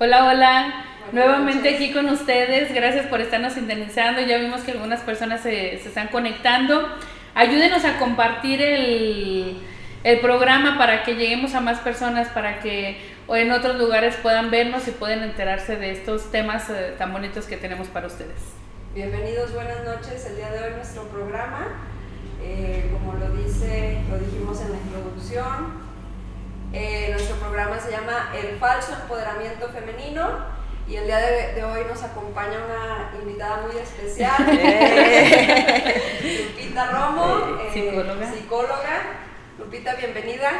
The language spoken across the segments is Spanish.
Hola, hola. Nuevamente aquí con ustedes. Gracias por estarnos sintonizando. Ya vimos que algunas personas se, se están conectando. Ayúdenos a compartir el, el, programa para que lleguemos a más personas, para que o en otros lugares puedan vernos y puedan enterarse de estos temas eh, tan bonitos que tenemos para ustedes. Bienvenidos, buenas noches. El día de hoy nuestro programa, eh, como lo dice, lo dijimos en la introducción, eh, nuestro programa se llama El falso empoderamiento femenino y el día de, hoy nos acompaña una invitada muy especial, Lupita Romo, eh, psicóloga. psicóloga. Lupita, bienvenida.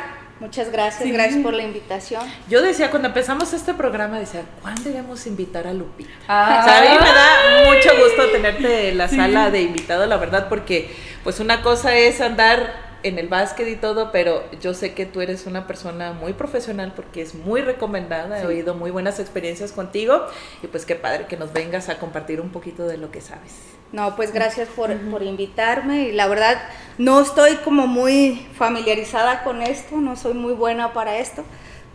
Muchas gracias, gracias por la invitación. Yo decía, cuando empezamos este programa, decía, ¿cuándo iremos a invitar a Lupita? Ah. a mí me da mucho gusto tenerte en la sala de invitado, la verdad, porque pues una cosa es andar en el básquet y todo, pero yo sé que tú eres una persona muy profesional porque es muy recomendada, he oído muy buenas experiencias contigo y pues qué padre que nos vengas a compartir un poquito de lo que sabes. No, pues gracias por, por invitarme y la verdad no estoy como muy familiarizada con esto, no soy muy buena para esto,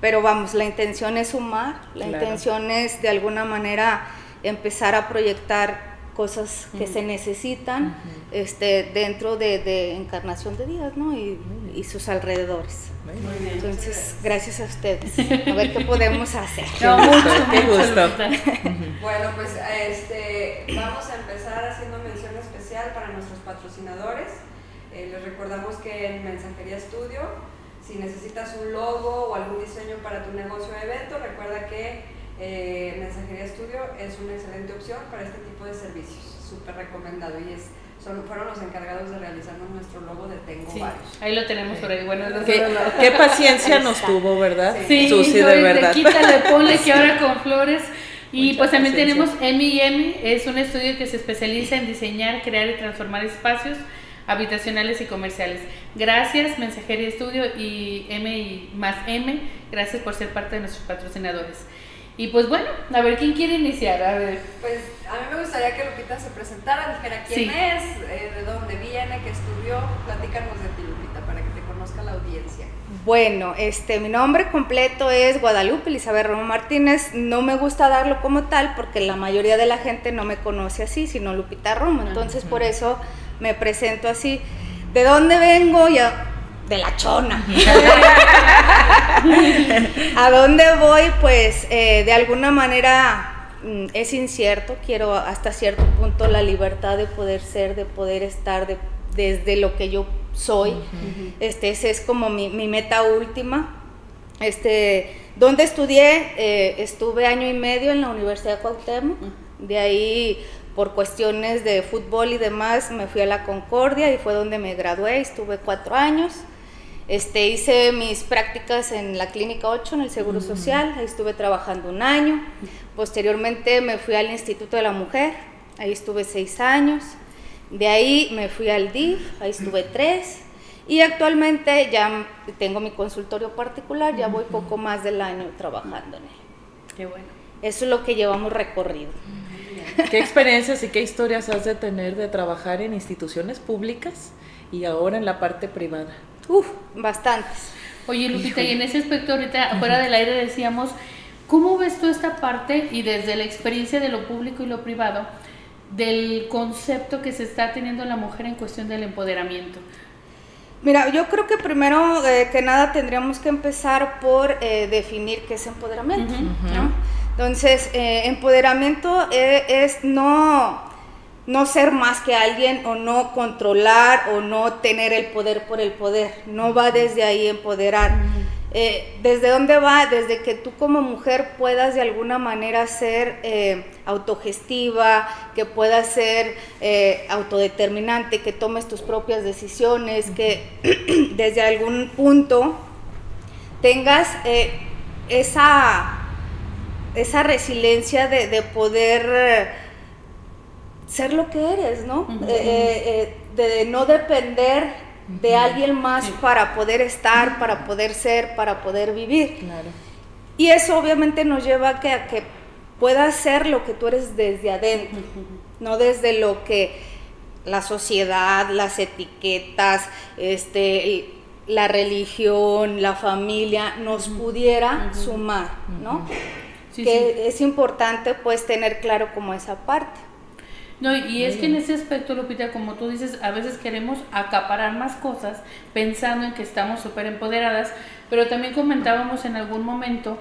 pero vamos, la intención es sumar, la intención es de alguna manera empezar a proyectar cosas que se necesitan este, dentro de, Encarnación de Días ¿no? y, y sus alrededores. Entonces, gracias a ustedes. A ver qué podemos hacer. No, mucho, qué gusto. bueno, pues este, vamos a empezar haciendo mención especial para nuestros patrocinadores. Eh, les recordamos que en Mensajería Estudio, si necesitas un logo o algún diseño para tu negocio o evento, recuerda que eh, Mensajería Estudio es una excelente opción para este tipo de servicios, súper recomendado y es son, fueron los encargados de realizarnos nuestro logo de Tengo varios. Ahí lo tenemos por ahí. Bueno, ¿Qué, qué paciencia nos tuvo, ¿verdad? Sí, Susi, de verdad. Quítale, ponle que ahora con flores. Y pues también tenemos M&M, es un estudio que se especializa en diseñar, crear y transformar espacios habitacionales y comerciales. Gracias, Mensajería Estudio y M y más M, gracias por ser parte de nuestros patrocinadores. Y pues bueno, a ver, ¿quién quiere iniciar? A ver. Pues a mí me gustaría que Lupita se presentara, dijera quién es, eh, de dónde viene, qué estudió. Platícanos de ti, Lupita, para que te conozca la audiencia. Bueno, este, mi nombre completo es Guadalupe Elizabeth Romo Martínez. No me gusta darlo como tal porque la mayoría de la gente no me conoce así, sino Lupita Romo. Entonces, por eso me presento así. ¿De dónde vengo? Ya de la chona. ¿A dónde voy? Pues eh, de alguna manera mm, es incierto, quiero hasta cierto punto la libertad de poder ser, de poder estar desde lo que yo soy. este, esa es como mi, meta última. Este, ¿Dónde estudié? Eh, estuve año y medio en la Universidad de Cuauhtémoc. De ahí por cuestiones de fútbol y demás, me fui a la Concordia y fue donde me gradué, estuve cuatro años. Este, hice mis prácticas en la Clínica 8, en el Seguro Social, ahí estuve trabajando un año. Posteriormente me fui al Instituto de la Mujer, ahí estuve seis años. De ahí me fui al DIF, ahí estuve tres. Y actualmente ya tengo mi consultorio particular, ya voy poco más del año trabajando en él. Qué bueno. Eso es lo que llevamos recorrido. ¿Qué experiencias y qué historias has de tener de trabajar en instituciones públicas y ahora en la parte privada? Uf, bastantes. Oye, Lupita, y en ese aspecto ahorita fuera del aire decíamos, ¿cómo ves tú esta parte y desde la experiencia de lo público y lo privado del concepto que se está teniendo la mujer en cuestión del empoderamiento? Mira, yo creo que primero eh, que nada tendríamos que empezar por eh, definir qué es empoderamiento. Entonces, eh, empoderamiento es no no ser más que alguien o no controlar o no tener el poder por el poder. No va desde ahí empoderar. Eh, ¿Desde dónde va? Desde que tú como mujer puedas de alguna manera ser eh, autogestiva, que puedas ser eh, autodeterminante, que tomes tus propias decisiones, que desde algún punto tengas esa, esa resiliencia de, de poder ser lo que eres, ¿no? Eh, eh, eh, de no depender de alguien más para poder estar, para poder ser, para poder vivir. Claro. Y eso obviamente nos lleva a que, a que puedas ser lo que tú eres desde adentro, no desde lo que la sociedad, las etiquetas, este, la religión, la familia nos pudiera sumar, ¿no? que es importante pues tener claro como esa parte. No, y es que en ese aspecto, Lupita, como tú dices, a veces queremos acaparar más cosas pensando en que estamos súper empoderadas, pero también comentábamos en algún momento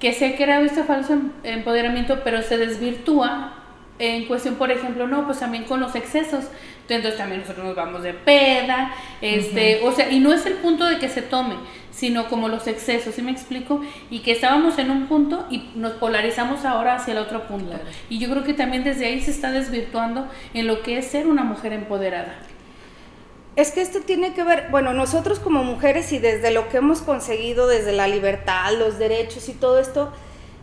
que se ha creado este falso em-, empoderamiento, pero se desvirtúa en cuestión, por ejemplo, no, pues también con los excesos. Entonces también nosotros nos vamos de peda, este, o sea, y no es el punto de que se tome, sino como los excesos, ¿sí me explico? Y que estábamos en un punto y nos polarizamos ahora hacia el otro punto. Y yo creo que también desde ahí se está desvirtuando en lo que es ser una mujer empoderada. Es que esto tiene que ver, bueno, nosotros como mujeres y desde lo que hemos conseguido, desde la libertad, los derechos y todo esto,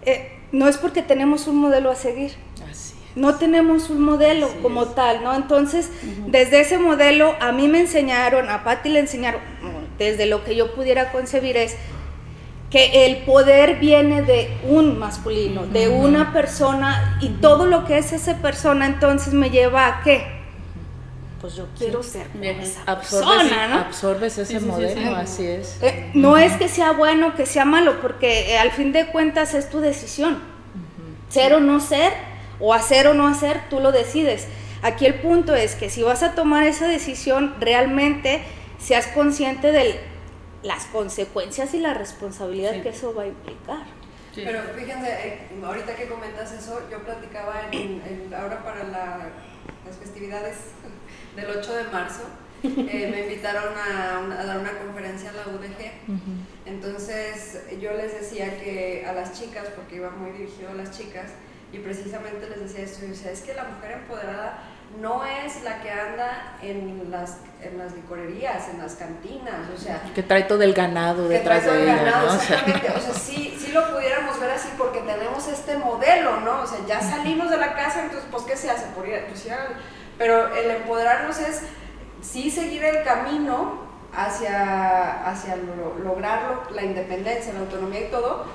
eh, no es porque tenemos un modelo a seguir. Así no tenemos un modelo como tal, ¿no? Entonces, desde ese modelo a mí me enseñaron, a Patti le enseñaron, desde lo que yo pudiera concebir es que el poder viene de un masculino, de una persona y todo lo que es esa persona entonces me lleva a qué? pues yo quiero ser esa persona, ¿no? Absorbes ese modelo, así es. Eh, no es que sea bueno, que sea malo, porque eh, al fin de cuentas es tu decisión. Ser o no ser, o hacer o no hacer, tú lo decides. Aquí el punto es que si vas a tomar esa decisión, realmente seas consciente de las consecuencias y la responsabilidad que eso va a implicar. Pero fíjense, eh, ahorita que comentas eso, yo platicaba en, ahora para las festividades del 8 de marzo, eh, me invitaron a, dar una conferencia a la UDG. Entonces yo les decía que a las chicas, porque iba muy dirigido a las chicas, y precisamente les decía esto, o sea, es que la mujer empoderada no es la que anda en las, en las licorerías, en las cantinas, o sea... Que trae todo el ganado detrás de ella, ganado, Exactamente, o sea, sí, sí lo pudiéramos ver así porque tenemos este modelo, ¿no? O sea, ya salimos de la casa, entonces, pues, ¿qué se hace? Por ir, pues, pero el empoderarnos es sí seguir el camino hacia, hacia lograr la independencia, la autonomía y todo,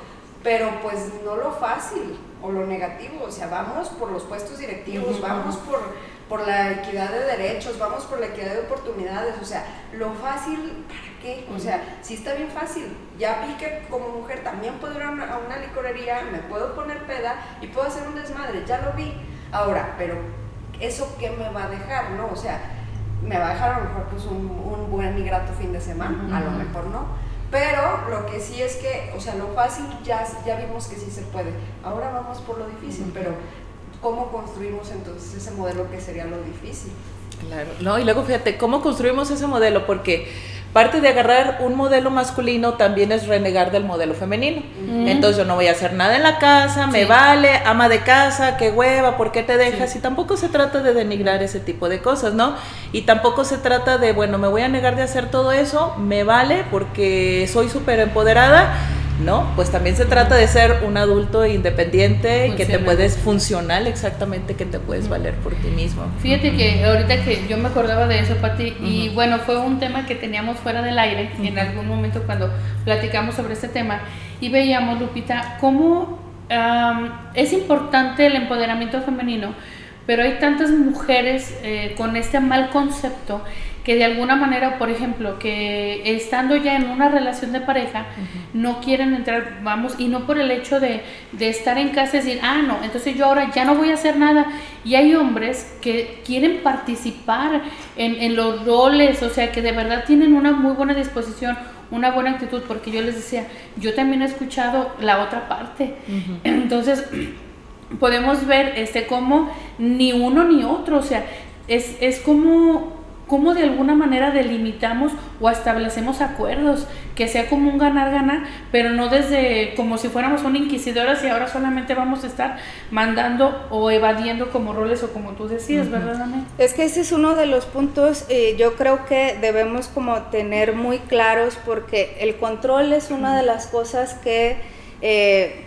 pero pues no lo fácil o lo negativo, o sea, vamos por los puestos directivos, vamos por, por la equidad de derechos, vamos por la equidad de oportunidades, o sea, lo fácil, ¿para qué? O sea, si está bien fácil, ya vi que como mujer también puedo ir a una, a una licorería, me puedo poner peda y puedo hacer un desmadre, ya lo vi. Ahora, pero ¿eso qué me va a dejar, no? O sea, me va a dejar a lo mejor pues un, un buen y grato fin de semana, a lo mejor no pero lo que sí es que, o sea, lo fácil ya, ya vimos que sí se puede. Ahora vamos por lo difícil, pero ¿cómo construimos entonces ese modelo que sería lo difícil? Claro, no, y luego fíjate, ¿cómo construimos ese modelo? Porque parte de agarrar un modelo masculino también es renegar del modelo femenino. Entonces yo no voy a hacer nada en la casa, me vale, ama de casa, qué hueva, ¿por qué te dejas? Y tampoco se trata de denigrar ese tipo de cosas, ¿no? Y tampoco se trata de, bueno, me voy a negar de hacer todo eso, me vale porque soy súper empoderada ¿no? Pues también se trata de ser un adulto independiente, que te puedes funcional exactamente, que te puedes valer por ti mismo. Fíjate que ahorita que yo me acordaba de eso, Pati, y bueno, fue un tema que teníamos fuera del aire en algún momento cuando platicamos sobre este tema y veíamos, Lupita, cómo es importante el empoderamiento femenino, pero hay tantas mujeres eh, con este mal concepto que de alguna manera, por ejemplo, que estando ya en una relación de pareja, no quieren entrar, vamos, y no por el hecho de, estar en casa y decir, ah, no, entonces yo ahora ya no voy a hacer nada. Y hay hombres que quieren participar en, los roles, o sea, que de verdad tienen una muy buena disposición, una buena actitud, porque yo les decía, yo también he escuchado la otra parte. Entonces, podemos ver este como ni uno ni otro, o sea, es, es como cómo de alguna manera delimitamos o establecemos acuerdos, que sea como un ganar-ganar, pero no desde como si fuéramos una inquisidora y ahora solamente vamos a estar mandando o evadiendo como roles o como tú decías, ¿verdad, Ana? Es que ese es uno de los puntos, eh, yo creo que debemos como tener muy claros porque el control es una de las cosas que eh,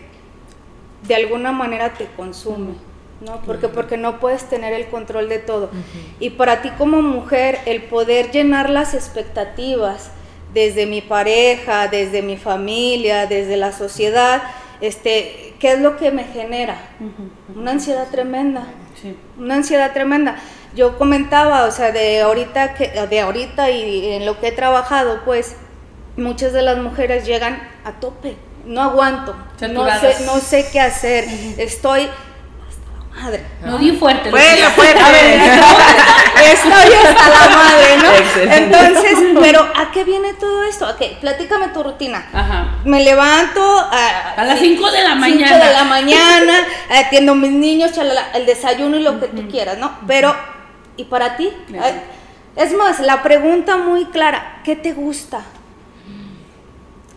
de alguna manera te consume. ¿No? Porque, porque no puedes tener el control de todo. Y para ti como mujer, el poder llenar las expectativas desde mi pareja, desde mi familia, desde la sociedad, este, ¿qué es lo que me genera? Una ansiedad tremenda. Una ansiedad tremenda. Yo comentaba, o sea, de ahorita que de ahorita y en lo que he trabajado, pues muchas de las mujeres llegan a tope no aguanto, no sé, no sé qué hacer, estoy madre. No, di fuerte. Bueno, fuerte. A ver, estoy hasta la madre, ¿no? Entonces, pero ¿a qué viene todo esto? Ok, platícame tu rutina. Ajá. Me levanto a, a las 5 de la mañana. 5 de la mañana, atiendo a mis niños, el desayuno y lo que tú quieras, ¿no? Pero, ¿y para ti? Es más, la pregunta muy clara, ¿qué te gusta?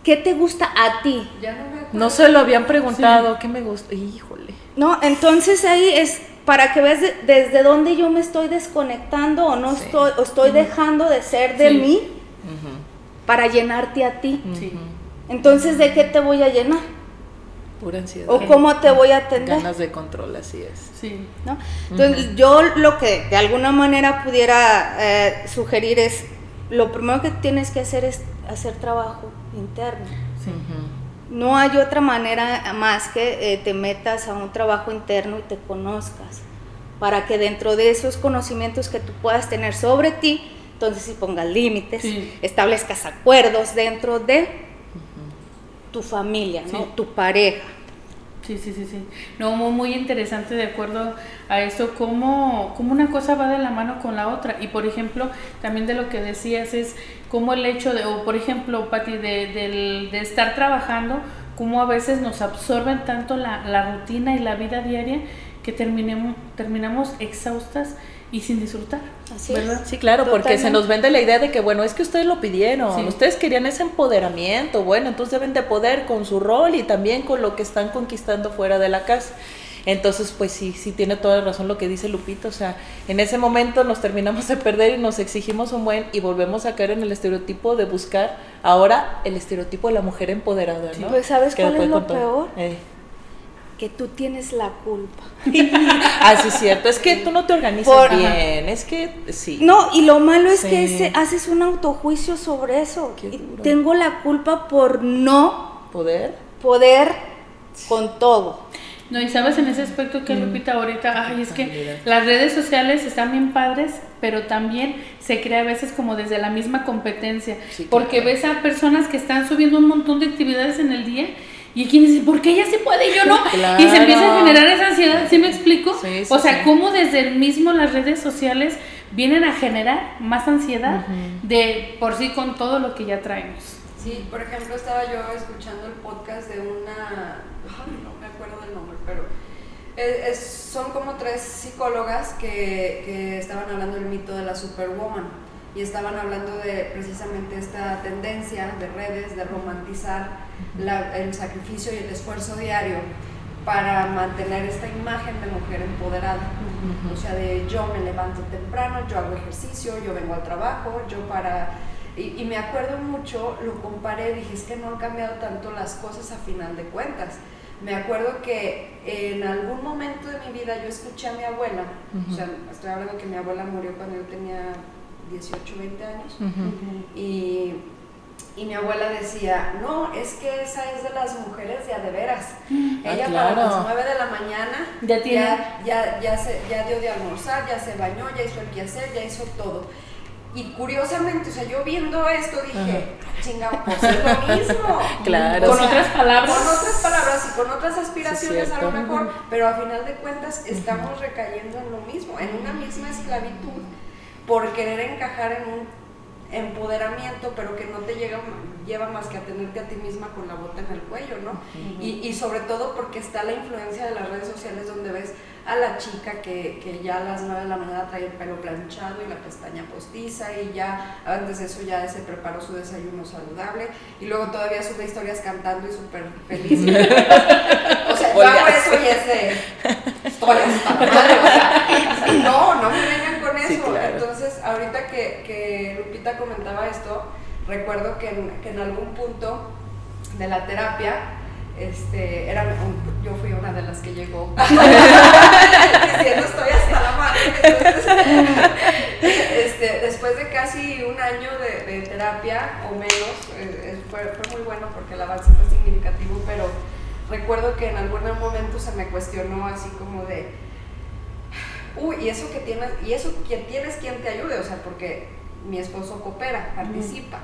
¿Qué te gusta a ti? Ya no, me no se lo habían preguntado, ¿qué me gusta? Híjole. No, entonces ahí es para que veas desde dónde yo me estoy desconectando o no estoy o estoy dejando de ser de mí para llenarte a ti. Entonces, ¿de qué te voy a llenar? Pura ansiedad. ¿O cómo te voy a atender? Ganas de control, así es. Sí. ¿No? Entonces, yo lo que de alguna manera pudiera eh, sugerir es, lo primero que tienes que hacer es hacer trabajo interno. No hay otra manera más que eh, te metas a un trabajo interno y te conozcas, para que dentro de esos conocimientos que tú puedas tener sobre ti, entonces si pongas límites, establezcas acuerdos dentro de tu familia, ¿no? tu pareja. Sí, sí, sí, sí. No, muy, interesante de acuerdo a eso, cómo, cómo, una cosa va de la mano con la otra. Y por ejemplo, también de lo que decías es cómo el hecho de, o por ejemplo, Pati, de, de, estar trabajando, cómo a veces nos absorben tanto la, la rutina y la vida diaria que terminemos, terminamos exhaustas y sin disfrutar. Así Sí, claro, porque se nos vende la idea de que, bueno, es que ustedes lo pidieron, ustedes querían ese empoderamiento, bueno, entonces deben de poder con su rol y también con lo que están conquistando fuera de la casa. Entonces, pues sí, sí tiene toda la razón lo que dice Lupito, o sea, en ese momento nos terminamos de perder y nos exigimos un buen y volvemos a caer en el estereotipo de buscar ahora el estereotipo de la mujer empoderada, ¿no? Pues ¿sabes cuál es lo peor? Eh que tú tienes la culpa. ah, sí, es cierto. Es que tú no te organizas bien. Es que sí. No, y lo malo es que haces un autojuicio sobre eso. tengo la culpa por no poder poder con todo. No, y sabes en ese aspecto que mm. Lupita ahorita, ay, es que las redes sociales están bien padres, pero también se crea a veces como desde la misma competencia, porque ves a personas que están subiendo un montón de actividades en el día y quien dice, ¿por qué ella se puede y yo no? Y se empieza a generar esa ansiedad, ¿sí me explico? o sea, cómo desde el mismo las redes sociales vienen a generar más ansiedad de por sí con todo lo que ya traemos. Sí, por ejemplo, estaba yo escuchando el podcast de una, no me acuerdo del nombre, pero son como tres psicólogas que, que estaban hablando del mito de la superwoman y estaban hablando de precisamente esta tendencia de redes de romantizar el sacrificio y el esfuerzo diario para mantener esta imagen de mujer empoderada. O sea, de yo me levanto temprano, yo hago ejercicio, yo vengo al trabajo, yo para... Y, me acuerdo mucho, lo comparé, dije, es que no han cambiado tanto las cosas a final de cuentas. Me acuerdo que en algún momento de mi vida yo escuché a mi abuela, o sea, estoy hablando que mi abuela murió cuando yo tenía 18, 20 años, y y mi abuela decía, no, es que esa es de las mujeres de a de veras. Mm. Ella ah, para las 9 de la mañana ya, ya, ya, se, ya dio de almorzar, ya se bañó, ya hizo el quehacer, ya hizo todo. Y curiosamente, o sea, yo viendo esto dije, chingado, pues es lo mismo. claro. Con otras palabras. Con otras palabras y con otras aspiraciones a lo mejor, pero a final de cuentas estamos recayendo en lo mismo, en una misma esclavitud por querer encajar en un empoderamiento, pero que no te llega, lleva más que a tenerte a ti misma con la bota en el cuello, ¿no? y, y, sobre todo porque está la influencia de las redes sociales donde ves a la chica que, que, ya a las 9 de la mañana trae el pelo planchado y la pestaña postiza y ya antes de eso ya se preparó su desayuno saludable y luego todavía sube historias cantando y súper feliz. o sea, yo hago eso y es de... Estoy hasta madre, o sea, no, no me vengan con eso. Entonces, ahorita que, que, Lupita comentaba esto, recuerdo que en, que en algún punto de la terapia este, era, yo fui una de las que llegó diciendo estoy hasta la madre. este, después de casi un año de, terapia o menos, eh, fue, fue, muy bueno porque el avance fue significativo, pero recuerdo que en algún momento se me cuestionó así como de, uy, y eso que tienes, y eso que tienes quien te ayude, o sea, porque mi esposo coopera, participa.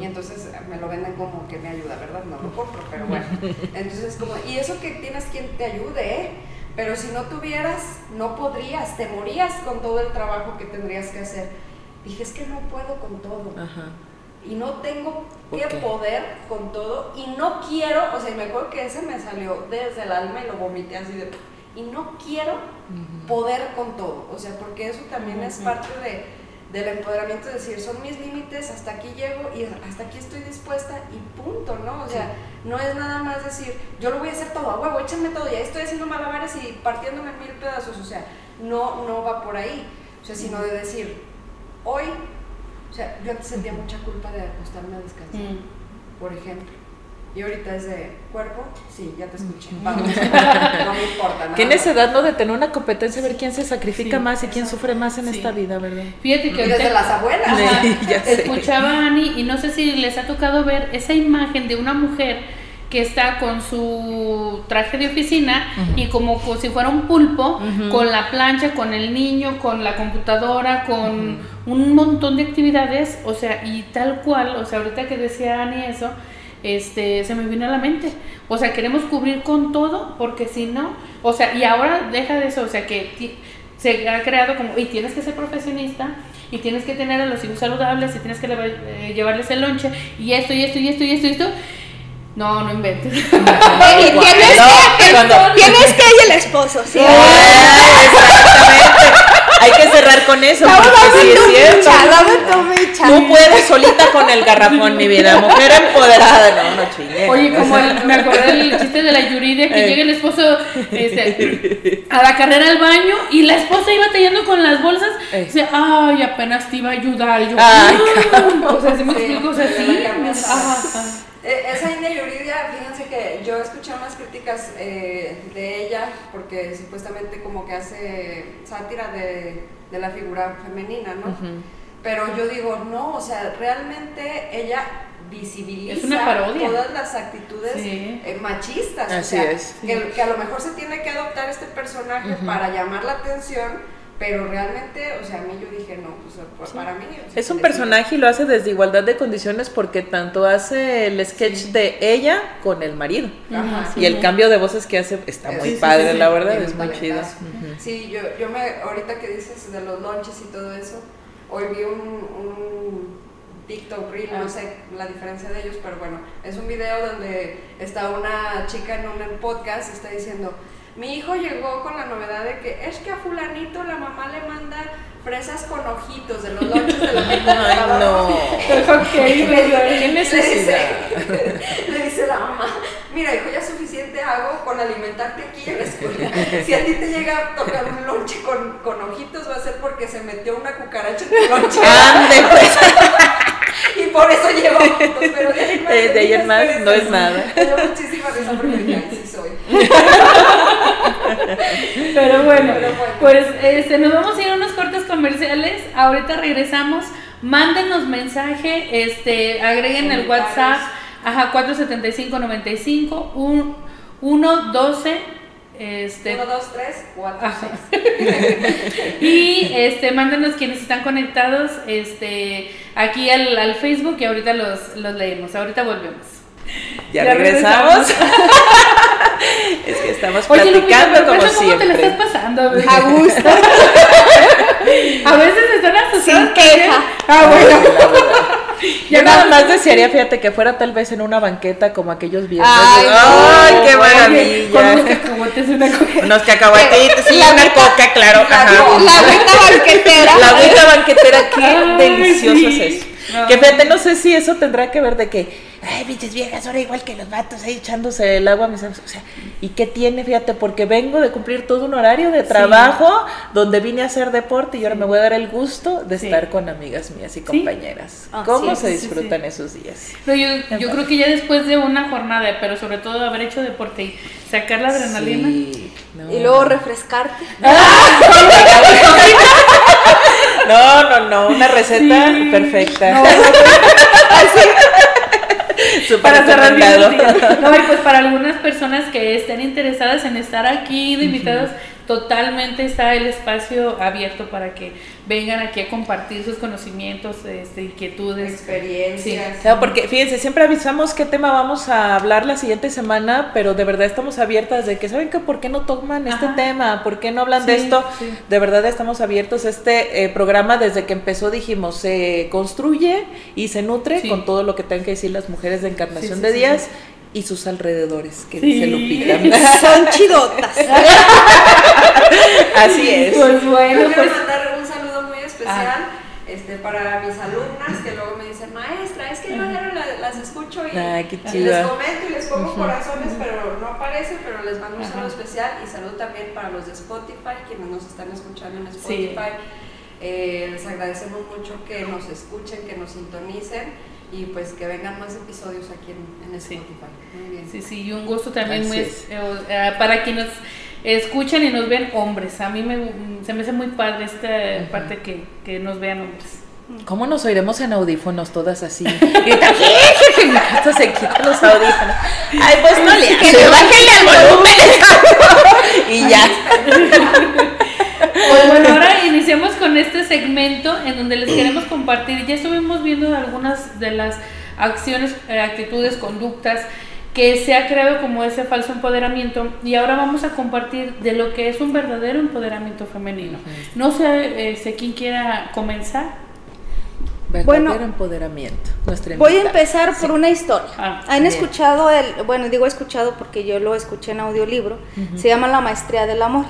Y entonces me lo venden como que me ayuda, ¿verdad? No lo compro, pero bueno. Entonces como, y eso que tienes quien te ayude, ¿eh? Pero si no tuvieras, no podrías, te morías con todo el trabajo que tendrías que hacer. Dije, es que no puedo con todo. Y no tengo que poder con todo. Y no quiero, o sea, me acuerdo que ese me salió desde el alma y lo vomité así de... Y no quiero poder con todo. O sea, porque eso también es parte de del empoderamiento, es decir, son mis límites, hasta aquí llego y hasta aquí estoy dispuesta y punto, ¿no? O sea, no es nada más decir, yo lo voy a hacer todo a huevo, échenme todo, ya estoy haciendo malabares y partiéndome en mil pedazos, o sea, no, no va por ahí, o sea, sino de decir, hoy, o sea, yo antes sentía mucha culpa de acostarme a descansar, mm. por ejemplo y ahorita es de cuerpo, sí, ya te escuché. Vamos, no me importa. Qué necesidad no de tener una competencia, ver quién se sacrifica más y quién sufre más en esta vida, ¿verdad? Fíjate que desde las abuelas. escuchaba a Ani y no sé si les ha tocado ver esa imagen de una mujer que está con su traje de oficina y como, si fuera un pulpo, con la plancha, con el niño, con la computadora, con un montón de actividades, o sea, y tal cual, o sea, ahorita que decía Ani eso, este, se me vino a la mente. O sea, queremos cubrir con todo, porque si no, o sea, y ahora deja de eso, o sea, que se ha creado como, y tienes que ser profesionista, y tienes que tener a los hijos saludables, y tienes que eh, llevarles el lonche, y esto, y esto, y esto, y esto, y esto. No, no inventes. y tienes, que, tienes que ir el esposo, sí. Hay que cerrar con eso, porque sí es cierto. Tú puedes solita con el garrafón, mi vida, mujer empoderada, no, no chingue. Oye, como me acordé del chiste de la Yuridia, que llega el esposo este, a la carrera al baño y la esposa iba tallando con las bolsas, y dice, ay, apenas te iba a ayudar, yo, ay, o sea, se me explico, o sea, sí, eh, esa India Yuridia, fíjense que yo escuché unas críticas eh, de ella porque supuestamente como que hace sátira de, la figura femenina, ¿no? Pero yo digo, no, o sea, realmente ella visibiliza todas las actitudes eh, machistas. Así es. Que, a lo mejor se tiene que adoptar este personaje para llamar la atención pero realmente, o sea, a mí yo dije, no, pues para mí... es un personaje y lo hace desde igualdad de condiciones porque tanto hace el sketch de ella con el marido. y el cambio de voces que hace está muy padre, la verdad, es muy chido. Sí, yo, yo me, ahorita que dices de los lunches y todo eso, hoy vi un, un TikTok Reel, no ah. sé la diferencia de ellos, pero bueno, es un video donde está una chica en un podcast y está diciendo mi hijo llegó con la novedad de que es que a fulanito la mamá le manda fresas con ojitos de los lonches de la Ay, no. ¿Qué necesidad? Le dice, la mamá, mira hijo, ya suficiente hago con alimentarte aquí en la escuela. Si a ti te llega a tocar un lonche con, con ojitos va a ser porque se metió una cucaracha en tu lonche. ¡Ande, pues! y por eso llevo pero de ahí, eh, de ahí en más no es nada. Me dio muchísima pero, bueno, pues este, nos vamos a ir a unos cortes comerciales. Ahorita regresamos. Mándenos mensaje, este, agreguen el WhatsApp, ajá, 475 95 1 12 este, 1, 2, 3, 4, 6. y este, mándenos quienes están conectados este, aquí al, al Facebook y ahorita los, los leemos. Ahorita volvemos. Ya, regresamos. es que estamos platicando como siempre. ¿Cómo te lo estás pasando? A gusto. a veces están asustados. Sin queja. Ah, bueno. Yo nada más desearía, fíjate, que fuera tal vez en una banqueta como aquellos viernes. Ay, Ay qué maravilla. Con unos cacahuetes, una coca. Unos y una coca, claro. La, la agüita banquetera. La agüita banquetera, qué delicioso es eso. Que fíjate, no sé si eso tendrá que ver de que ay, pinches viejas, ahora igual que los vatos ahí echándose el agua a mis O sea, ¿y qué tiene? Fíjate, porque vengo de cumplir todo un horario de trabajo donde vine a hacer deporte y ahora me voy a dar el gusto de estar con amigas mías y compañeras. Ah, ¿Cómo se disfrutan esos días? Pero yo, yo creo que ya después de una jornada, pero sobre todo haber hecho deporte y sacar la adrenalina. Y luego refrescarte. No, no, no, una receta perfecta. No, para cerrar bien No, y pues para algunas personas que estén interesadas en estar aquí de invitados, totalmente está el espacio abierto para que vengan aquí a compartir sus conocimientos, este, inquietudes, experiencias. Sí. porque fíjense, siempre avisamos qué tema vamos a hablar la siguiente semana, pero de verdad estamos abiertas de que saben que por qué no toman este tema, por qué no hablan de esto. De verdad estamos abiertos. Este eh, programa desde que empezó dijimos se construye y se nutre con todo lo que tengan que decir las mujeres de Encarnación de Díaz y sus alrededores, que se lo pidan. Son chidotas. Así es. Pues bueno, Yo quiero pues mandar un saludo muy especial. Ah. Este, para mis alumnas que luego me dicen, maestra, es que yo ya las, escucho y, les comento y les pongo corazones, pero no aparece, pero les mando un saludo especial y saludo también para los de Spotify, quienes nos están escuchando en Spotify. Eh, les agradecemos mucho que nos escuchen, que nos sintonicen y pues que vengan más episodios aquí en, en Spotify. Muy bien. Sí, sí, y un gusto también muy, eh, para quienes escuchan y nos ven hombres. A mí me, se me hace muy padre esta parte que, que nos vean hombres. ¿Cómo nos oiremos en audífonos todas así? Mi casa se quita los audífonos. Ay, pues no le que bájenle al volumen. y ya. Pues bueno, iniciamos con este segmento en donde les queremos compartir. Ya estuvimos viendo algunas de las acciones, eh, actitudes, conductas que se ha creado como ese falso empoderamiento y ahora vamos a compartir de lo que es un verdadero empoderamiento femenino. No sé, eh, quién quiera comenzar. Verdadero bueno, empoderamiento. voy a empezar por una historia. Ah, ¿Han escuchado el, bueno, digo escuchado porque yo lo escuché en audiolibro, se llama La Maestría del Amor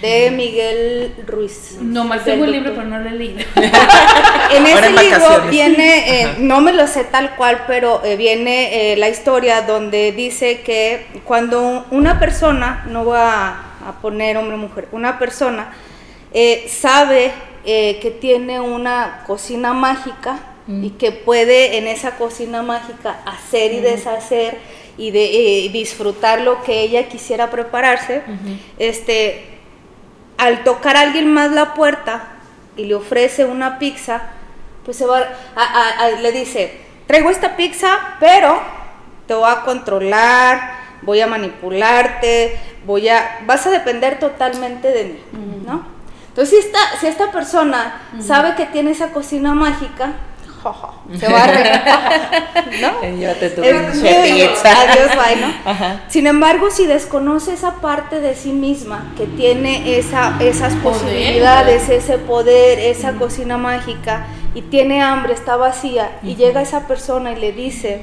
de Miguel Ruiz. No, más tengo el libro, pero no lo he leído. en ese libro viene, eh, no me lo sé tal cual, pero eh, viene eh, la historia donde dice que cuando una persona, no va a, poner hombre o mujer, una persona sabe que tiene una cocina mágica mm. y que puede en esa cocina mágica hacer y mm. deshacer y de disfrutar lo que ella quisiera prepararse, este al tocar a alguien más la puerta y le ofrece una pizza, pues se va a, le dice, traigo esta pizza, pero te voy a controlar, voy a manipularte, voy a, vas a depender totalmente de mí, ¿no? Entonces, si esta, si esta persona sabe que tiene esa cocina mágica, se va a ¿no? Adiós, bye, ¿no? Sin embargo, si desconoce esa parte de sí misma que tiene esa, esas posibilidades, ese poder, esa cocina mágica, y tiene hambre, está vacía, y llega esa persona y le dice,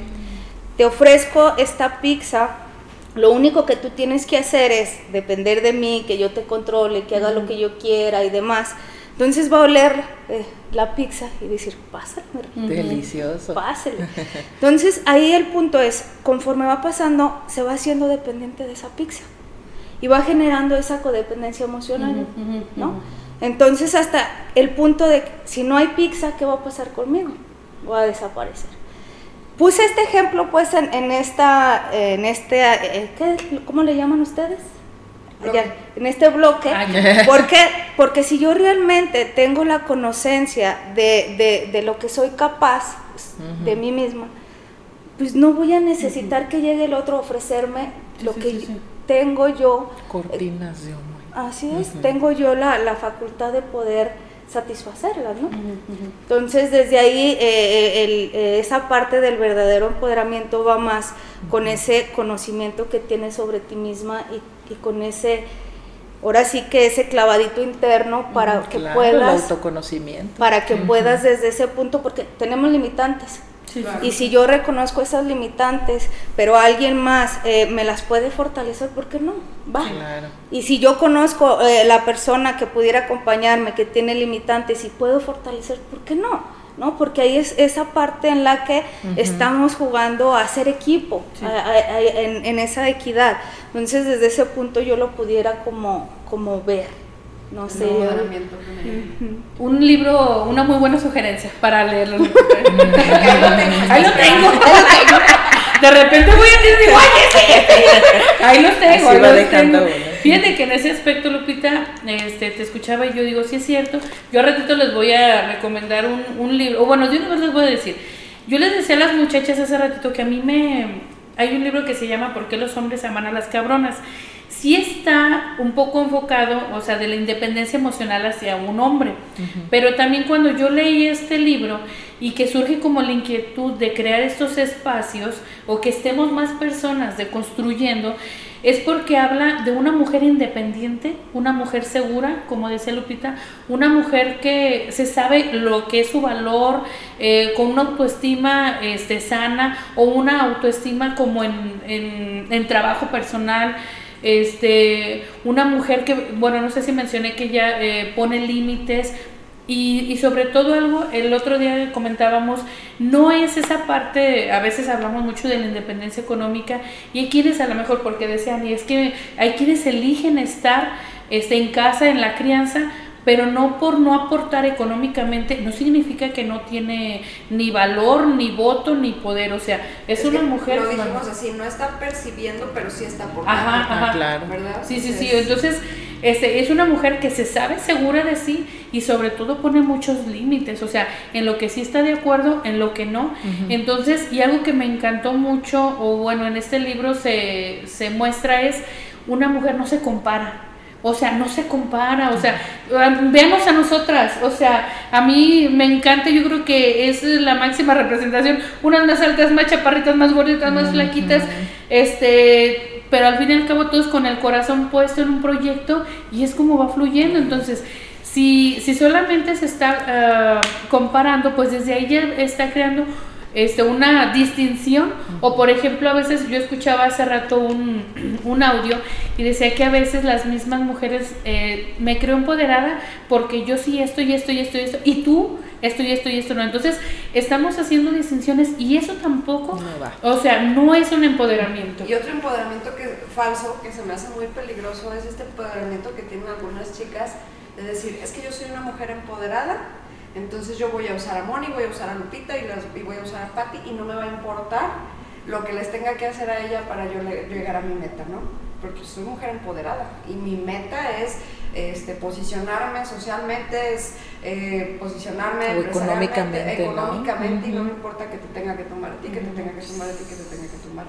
te ofrezco esta pizza, lo único que tú tienes que hacer es depender de mí, que yo te controle, que haga lo que yo quiera y demás entonces va a oler eh, la pizza y decir, pásale. Delicioso. Pásale. Entonces ahí el punto es, conforme va pasando, se va haciendo dependiente de esa pizza y va generando esa codependencia emocional, ¿no? Entonces hasta el punto de, si no hay pizza, ¿qué va a pasar conmigo? Va a desaparecer. Puse este ejemplo pues en, esta, en este, eh, ¿cómo le llaman ustedes? En este bloque. Ah, ¿Por qué? Porque si yo realmente tengo la conocencia de, de, lo que soy capaz de mí misma, pues no voy a necesitar que llegue el otro a ofrecerme lo que tengo yo. Coordinación. Así es, tengo yo la, la facultad de poder satisfacerlas, ¿no? Entonces, desde ahí, eh, eh, eh, esa parte del verdadero empoderamiento va más con ese conocimiento que tienes sobre ti misma y, con ese, ahora sí que ese clavadito interno para que puedas... autoconocimiento. Para que puedas desde ese punto, porque tenemos limitantes. Y si yo reconozco esas limitantes, pero alguien más eh, me las puede fortalecer, ¿por qué no? Va. Y si yo conozco eh, la persona que pudiera acompañarme, que tiene limitantes y puedo fortalecer, ¿por qué no? ¿no? Porque ahí es esa parte en la que estamos jugando a ser equipo, en, en, esa equidad. Entonces, desde ese punto yo lo pudiera como, como ver. No sé. Un libro, una muy buena sugerencia para leerlo. Ahí lo tengo. De repente voy a decir, oye, ahí lo tengo. Ahí lo tengo. Fíjate que en ese aspecto, Lupita, este, te escuchaba y yo digo, sí es cierto. Yo a ratito les voy a recomendar un, un libro, o bueno, de una vez les voy a decir. Yo les decía a las muchachas hace ratito que a mí me... Hay un libro que se llama ¿Por qué los hombres aman a las cabronas? Sí está un poco enfocado, o sea, de la independencia emocional hacia un hombre. Pero también cuando yo leí este libro y que surge como la inquietud de crear estos espacios o que estemos más personas de construyendo, es porque habla de una mujer independiente, una mujer segura, como decía Lupita, una mujer que se sabe lo que es su valor, eh, con una autoestima este, sana o una autoestima como en, en, trabajo personal. Este, una mujer que, bueno, no sé si mencioné que ella eh, pone límites, y, y, sobre todo algo, el otro día comentábamos, no es esa parte, a veces hablamos mucho de la independencia económica y hay quienes a lo mejor porque decían, y es que hay quienes eligen estar este, en casa, en la crianza, pero no por no aportar económicamente, no significa que no tiene ni valor, ni voto, ni poder, o sea, es, una mujer... Lo dijimos así, no está percibiendo, pero sí está aportando. Ajá, ajá. claro. ¿Verdad? Sí, sí, sí, entonces este, es una mujer que se sabe segura de sí y sobre todo pone muchos límites, o sea, en lo que sí está de acuerdo, en lo que no. Entonces, y algo que me encantó mucho, o bueno, en este libro se, se muestra es, una mujer no se compara. O sea, no se compara, o sea, veamos a nosotras, o sea, a mí me encanta, yo creo que es la máxima representación, unas más altas, más chaparritas, más gorditas, más flaquitas, este, pero al fin y al cabo todos con el corazón puesto en un proyecto y es como va fluyendo. Entonces, si, si solamente se está ah, comparando, pues desde ahí ya está creando este, una distinción. O por ejemplo, a veces yo escuchaba hace rato un, un audio y decía que a veces las mismas mujeres eh, me creo empoderada porque yo sí esto y esto y esto y esto. Y tú esto y esto y esto no. Entonces, estamos haciendo distinciones y eso tampoco, o sea, no es un empoderamiento. Y otro empoderamiento que falso, que se me hace muy peligroso, es este empoderamiento que tienen algunas chicas, de decir, es que yo soy una mujer empoderada, entonces yo voy a usar a Moni, voy a usar a Lupita y, las, y voy a usar a Patti y no me va a importar lo que les tenga que hacer a ella para yo llegar a mi meta, ¿no? Porque soy mujer empoderada y mi meta es este, posicionarme socialmente, es eh, posicionarme económicamente, económicamente y no me importa que te tenga que tomar a ti, que te tenga que tomar a ti, que te tenga que tomar.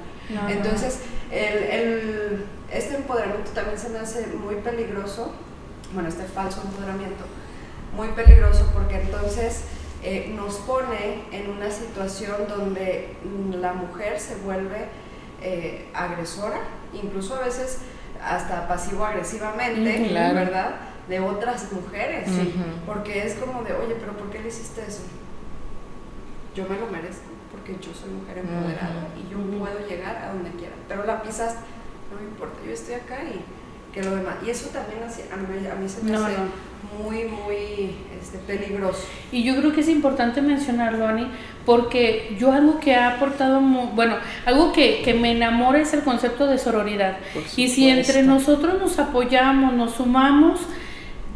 Entonces, el, el, este empoderamiento también se me hace muy peligroso, bueno, este falso empoderamiento, muy peligroso porque entonces eh, nos pone en una situación donde la mujer se vuelve eh, agresora, incluso a veces hasta pasivo-agresivamente, ¿verdad? De otras mujeres, porque es como de, oye, pero ¿por qué le hiciste eso? Yo me lo merezco, porque yo soy mujer empoderada y yo puedo llegar a donde quiera, pero la pisas, no me importa, yo estoy acá y que lo demás. Y eso también a mí, a mí se me hace muy, muy este, peligroso. Y yo creo que es importante mencionarlo, Ani, porque yo algo que ha aportado, bueno, algo que, que, me enamora es el concepto de sororidad. Y si entre nosotros nos apoyamos, nos sumamos,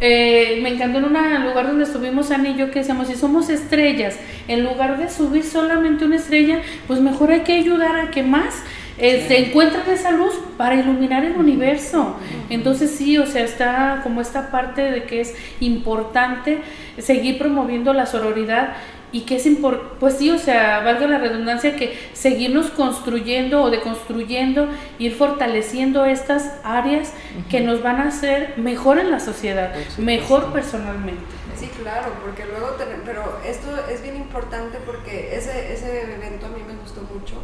eh, me encantó en un lugar donde estuvimos Ani y yo que decíamos, si somos estrellas, en lugar de subir solamente una estrella, pues mejor hay que ayudar a que más eh, se encuentra esa luz para iluminar el universo. Entonces sí, o sea, está como esta parte de que es importante seguir promoviendo la sororidad y que es importante, pues sí, o sea, valga la redundancia, que seguirnos construyendo o deconstruyendo, ir fortaleciendo estas áreas que nos van a hacer mejor en la sociedad, mejor personalmente. Sí, claro, porque luego, pero esto es bien importante porque ese, ese evento a mí me gustó mucho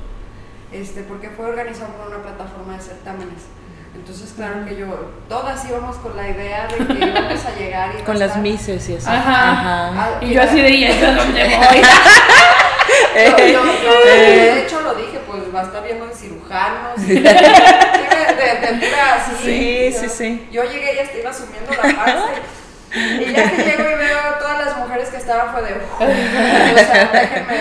este, porque fue organizado por una plataforma de certámenes. Entonces, claro que yo, todas íbamos con la idea de que íbamos a llegar y Con las mises y así. Ajá. Ajá. Ah, y yo así de, ¿y a dónde voy? de hecho lo dije, pues va a estar viendo de cirujanos, de, de, de, sí, sí, sí. Yo llegué y ya iba subiendo la panza y, ya que llego y veo a todas las mujeres que estaban fue de, o sea, déjenme,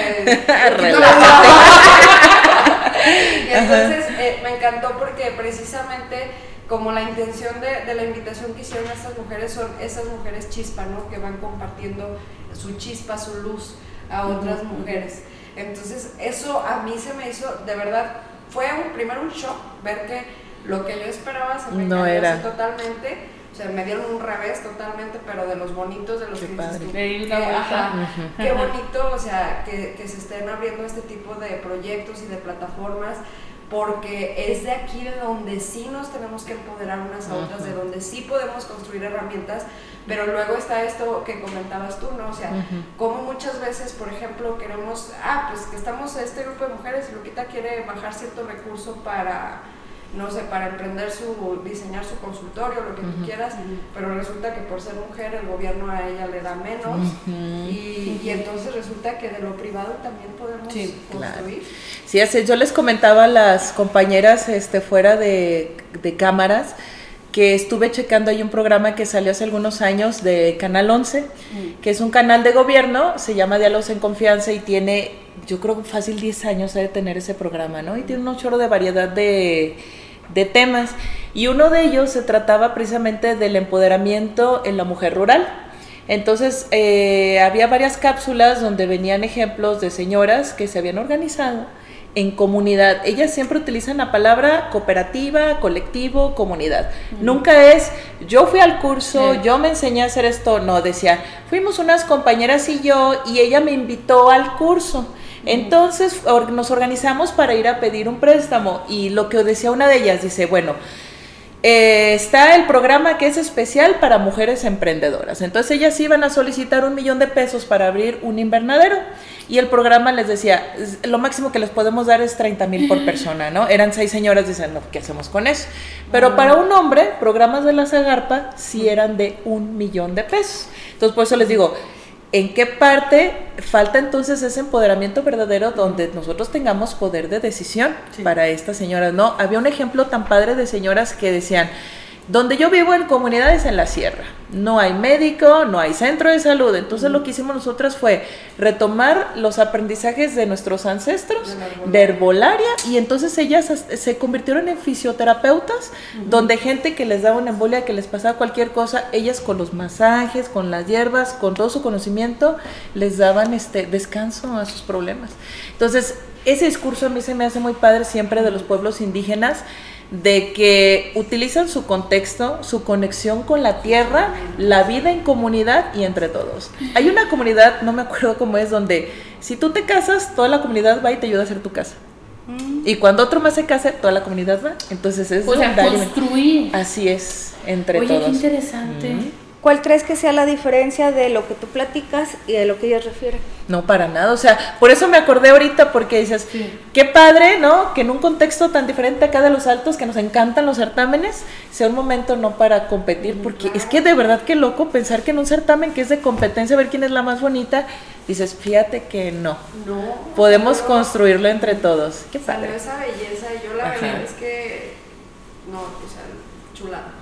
y entonces eh, me encantó porque precisamente como la intención de, la invitación que hicieron a estas mujeres son esas mujeres chispa, ¿no? Que van compartiendo su chispa, su luz a otras mujeres. Entonces eso a mí se me hizo, de verdad, fue un, primero un shock ver que lo que yo esperaba se me no era. totalmente o sea, me dieron un revés totalmente, pero de los bonitos, de los qué que padre. Qué bonito, o sea, que, que, se estén abriendo este tipo de proyectos y de plataformas porque es de aquí de donde sí nos tenemos que empoderar unas a otras, de donde sí podemos construir herramientas, pero luego está esto que comentabas tú, ¿no? O sea, como muchas veces, por ejemplo, queremos, ah, pues que estamos este grupo de mujeres y Luquita quiere bajar cierto recurso para no sé, para emprender su, diseñar su consultorio, lo que tú quieras, pero resulta que por ser mujer el gobierno a ella le da menos y, y, entonces resulta que de lo privado también podemos construir. Sí, así yo les comentaba a las compañeras este, fuera de, de cámaras que estuve checando ahí un programa que salió hace algunos años de Canal 11, mm. que es un canal de gobierno, se llama Diálogos en Confianza y tiene, yo creo fácil 10 años de tener ese programa, ¿no? Y tiene un chorro de variedad de, de temas. Y uno de ellos se trataba precisamente del empoderamiento en la mujer rural. Entonces, eh, había varias cápsulas donde venían ejemplos de señoras que se habían organizado en comunidad. Ellas siempre utilizan la palabra cooperativa, colectivo, comunidad. Nunca es yo fui al curso, yo me enseñé a hacer esto. No, decía, fuimos unas compañeras y yo y ella me invitó al curso. Entonces nos organizamos para ir a pedir un préstamo y lo que decía una de ellas, dice, bueno, eh, está el programa que es especial para mujeres emprendedoras. Entonces ellas iban a solicitar un millón de pesos para abrir un invernadero y el programa les decía, lo máximo que les podemos dar es 30 mil por persona, ¿no? Eran seis señoras, dicen, no, ¿qué hacemos con eso? Pero para un hombre, programas de la Zagarpa sí eran de un millón de pesos. Entonces por eso les digo, ¿En qué parte falta entonces ese empoderamiento verdadero donde nosotros tengamos poder de decisión para estas señoras? No, había un ejemplo tan padre de señoras que decían, donde yo vivo en comunidades en la sierra, no hay médico, no hay centro de salud. Entonces lo que hicimos nosotras fue retomar los aprendizajes de nuestros ancestros de herbolaria y entonces ellas se convirtieron en fisioterapeutas, donde gente que les daba una embolia, que les pasaba cualquier cosa, ellas con los masajes, con las hierbas, con todo su conocimiento, les daban este descanso a sus problemas. Entonces, ese discurso a mí se me hace muy padre siempre de los pueblos indígenas de que utilizan su contexto, su conexión con la tierra, la vida en comunidad y entre todos. Hay una comunidad, no me acuerdo cómo es, donde si tú te casas, toda la comunidad va y te ayuda a hacer tu casa. Mm. Y cuando otro más se casa, toda la comunidad va. Entonces es... O sea, construir. Así es, entre todos. Oye, qué interesante. ¿Cuál crees que sea la diferencia de lo que tú platicas y de lo que ellas refieren? No, para nada. O sea, por eso me acordé ahorita, porque dices, qué padre, ¿no? Que en un contexto tan diferente acá de los altos, que nos encantan los certámenes, sea un momento no para competir, porque es que de verdad qué loco pensar que en un certamen que es de competencia, ver quién es la más bonita, dices, fíjate que no. No. Podemos construirlo entre todos. Qué padre. esa belleza, yo la verdad es que, no, o sea,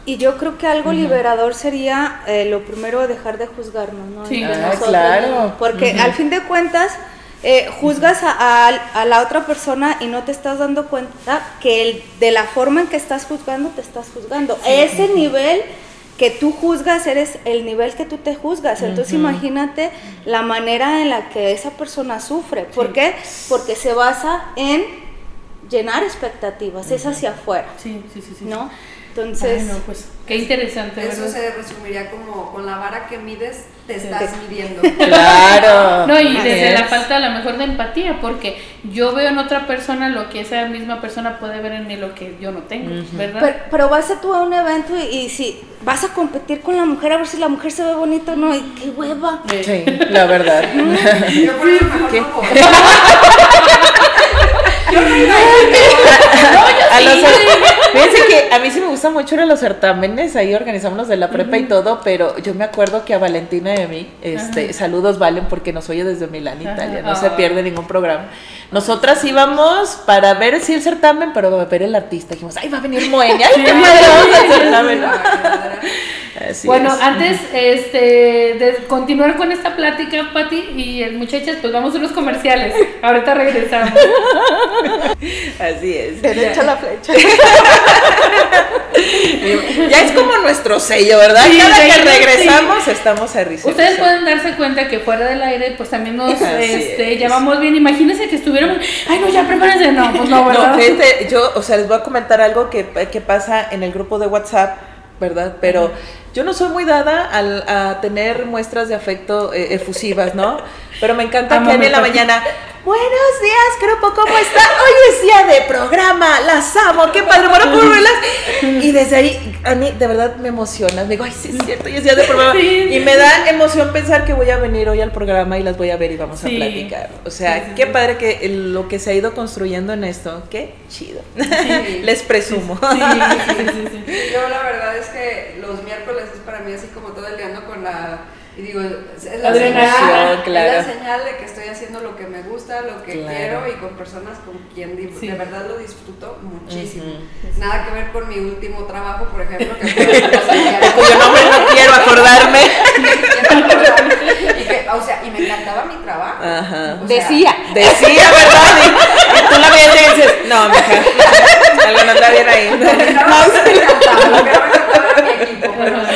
y yo creo que algo liberador sería eh, lo primero dejar de juzgarnos, ¿no? Sí, ah, claro. Porque al fin de cuentas eh, juzgas a, a, la otra persona y no te estás dando cuenta que el, de la forma en que estás juzgando te estás juzgando. Ese nivel que tú juzgas eres el nivel que tú te juzgas. Entonces imagínate la manera en la que esa persona sufre. ¿Por qué? Porque se basa en llenar expectativas, es hacia afuera. Sí, sí, sí. sí. ¿No? Entonces, pues qué interesante. Eso se resumiría como con la vara que mides, te estás midiendo. Claro. No, y desde la falta a lo mejor de empatía, porque yo veo en otra persona lo que esa misma persona puede ver en mí lo que yo no tengo, ¿verdad? Pero, vas a tú a un evento y, si vas a competir con la mujer a ver si la mujer se ve bonita no, y qué hueva. Sí, la verdad. yo por eso mejor Fíjense que a mí sí me gusta mucho ir los certámenes, ahí organizamos los de la prepa y todo, pero yo me acuerdo que a Valentina y a mí, este, saludos Valen porque nos oye desde Milán, Italia, no se pierde ningún programa. Nosotras íbamos para ver si el certamen, pero para ver el artista. Dijimos, ay, va a venir Moenia, ay, qué madre, bueno, antes este, de continuar con esta plática, Pati y muchachas, pues vamos a unos comerciales. Ahorita regresamos. Así es. Derecha la flecha. ya es como nuestro sello, ¿verdad? Cada que regresamos estamos a risa. Ustedes pueden darse cuenta que fuera del aire, pues también nos este, llevamos bien. Imagínense que estuviéramos, ay, no, ya prepárense. No, pues no, ¿verdad? No, fíjate, yo, o sea, les voy a comentar algo que, que pasa en el grupo de WhatsApp ¿verdad? Pero yo no soy muy dada a tener muestras de afecto eh, efusivas, ¿no? Pero me encanta que a mí en la mañana, buenos días, grupo, ¿cómo está? Hoy es día de programa, las amo, qué padre, bueno, por verlas. Y desde ahí, a mí de verdad me emociona. Digo, ay, sí es cierto, hoy es día de programa. Y me da emoción pensar que voy a venir hoy al programa y las voy a ver y vamos a platicar. O sea, qué padre que lo que se ha ido construyendo en esto, qué chido. Les presumo. Yo la verdad es que los miércoles es para mí así como todo el día ando con la y digo, es la, señal, claro. es la señal de que estoy haciendo lo que me gusta, lo que quiero y con personas con quien de verdad lo disfruto muchísimo. Nada que ver con mi último trabajo, por ejemplo, que fue cuyo nombre no quiero acordarme. y que, o sea, y me encantaba mi trabajo. Ajá. decía. Decía, ¿verdad? Y, tú la veías y dices, no, mija, algo no está bien ahí. No, me encantaba, lo que no me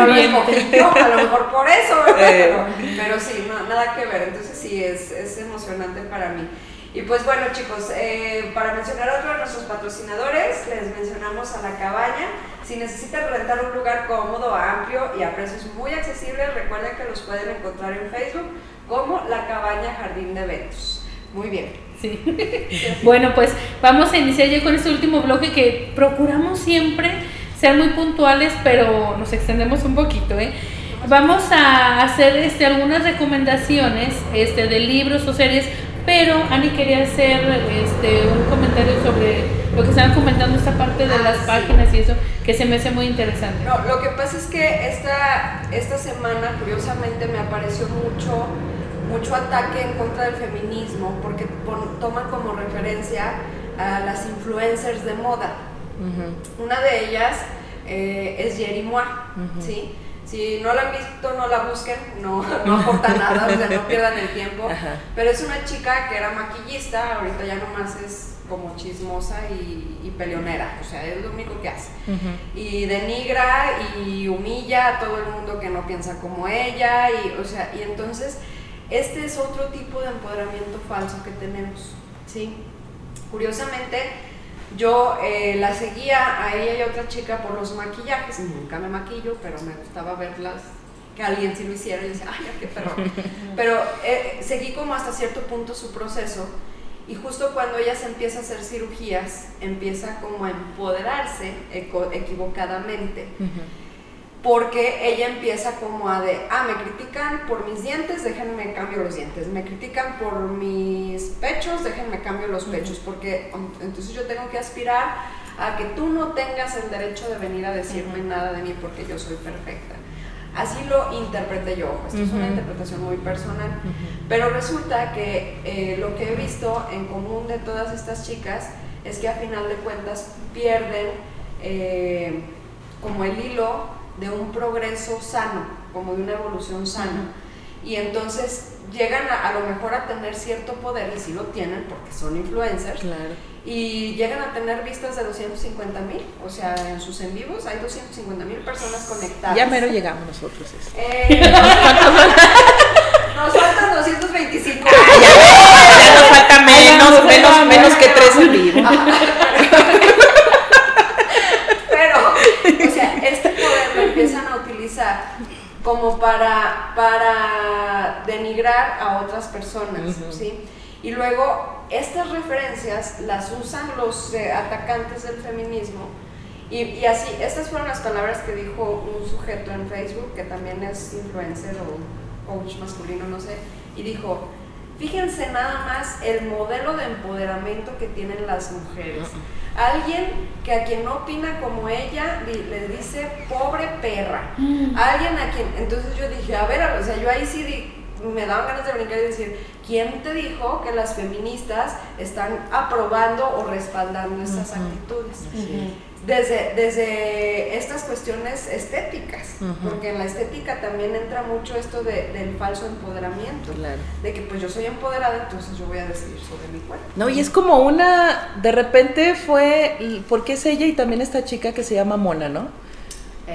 mi equipo, a lo mejor por eso, eh. pero, sí, nada que ver, entonces sí, es, es emocionante para mí. Y pues bueno chicos, eh, para mencionar otro de nuestros patrocinadores, les mencionamos a La Cabaña. Si necesitan rentar un lugar cómodo, amplio y a precios muy accesibles, recuerden que los pueden encontrar en Facebook como La Cabaña Jardín de Eventos. Muy bien. Sí. bueno, pues vamos a iniciar ya con este último bloque que procuramos siempre ser muy puntuales, pero nos extendemos un poquito, ¿eh? Vamos a hacer este, algunas recomendaciones este, de libros o series, pero Ani quería hacer este, un comentario sobre lo que estaban comentando esta parte de las ah, páginas y eso, que se me hace muy interesante. No, lo que pasa es que esta, esta semana, curiosamente, me apareció mucho, mucho ataque en contra del feminismo, porque toman como referencia a las influencers de moda. Una de ellas eh, es Jerry Moa, ¿sí? Si no la han visto, no la busquen, no, no aporta nada, o sea, no pierdan el tiempo. Pero es una chica que era maquillista, ahorita ya nomás es como chismosa y, y peleonera, o sea, es lo único que hace. Y denigra y humilla a todo el mundo que no piensa como ella, y, o sea, y entonces este es otro tipo de empoderamiento falso que tenemos, ¿sí? Curiosamente, yo eh, la seguía a ella y a otra chica por los maquillajes. Nunca me maquillo, pero me gustaba verlas, que alguien sí lo hiciera. Y decía, ay, qué perro. pero eh, seguí como hasta cierto punto su proceso. Y justo cuando ella se empieza a hacer cirugías, empieza como a empoderarse equivocadamente porque ella empieza como a de, ah, me critican por mis dientes, déjenme cambio los dientes, me critican por mis pechos, déjenme cambio los pechos, porque entonces yo tengo que aspirar a que tú no tengas el derecho de venir a decirme nada de mí porque yo soy perfecta. Así lo interpreté yo, esto es una interpretación muy personal, pero resulta que eh, lo que he visto en común de todas estas chicas es que a final de cuentas pierden eh, como el hilo de un progreso sano, como de una evolución sana. Y entonces llegan a, lo mejor a tener cierto poder, y sí lo tienen porque son influencers, y llegan a tener vistas de 250 mil, o sea, en sus en vivos hay 250 mil personas conectadas. Ya mero llegamos nosotros. Eh, nos faltan 225. ya, nos falta menos, menos, menos que tres en vivo. Como para, para denigrar a otras personas, ¿sí? Y luego estas referencias las usan los eh, atacantes del feminismo y, y, así, estas fueron las palabras que dijo un sujeto en Facebook que también es influencer o coach masculino, no sé, y dijo, fíjense nada más el modelo de empoderamiento que tienen las mujeres. Alguien que a quien no opina como ella le dice pobre perra. Mm. Alguien a quien, entonces yo dije, a ver, o sea, yo ahí sí me daban ganas de brincar y decir, ¿quién te dijo que las feministas están aprobando o respaldando esas actitudes? Desde, desde estas cuestiones estéticas, porque en la estética también entra mucho esto de, del falso empoderamiento, de que pues yo soy empoderada, entonces yo voy a decidir sobre mi cuerpo. No, y es como una, de repente fue, porque es ella y también esta chica que se llama Mona, ¿no?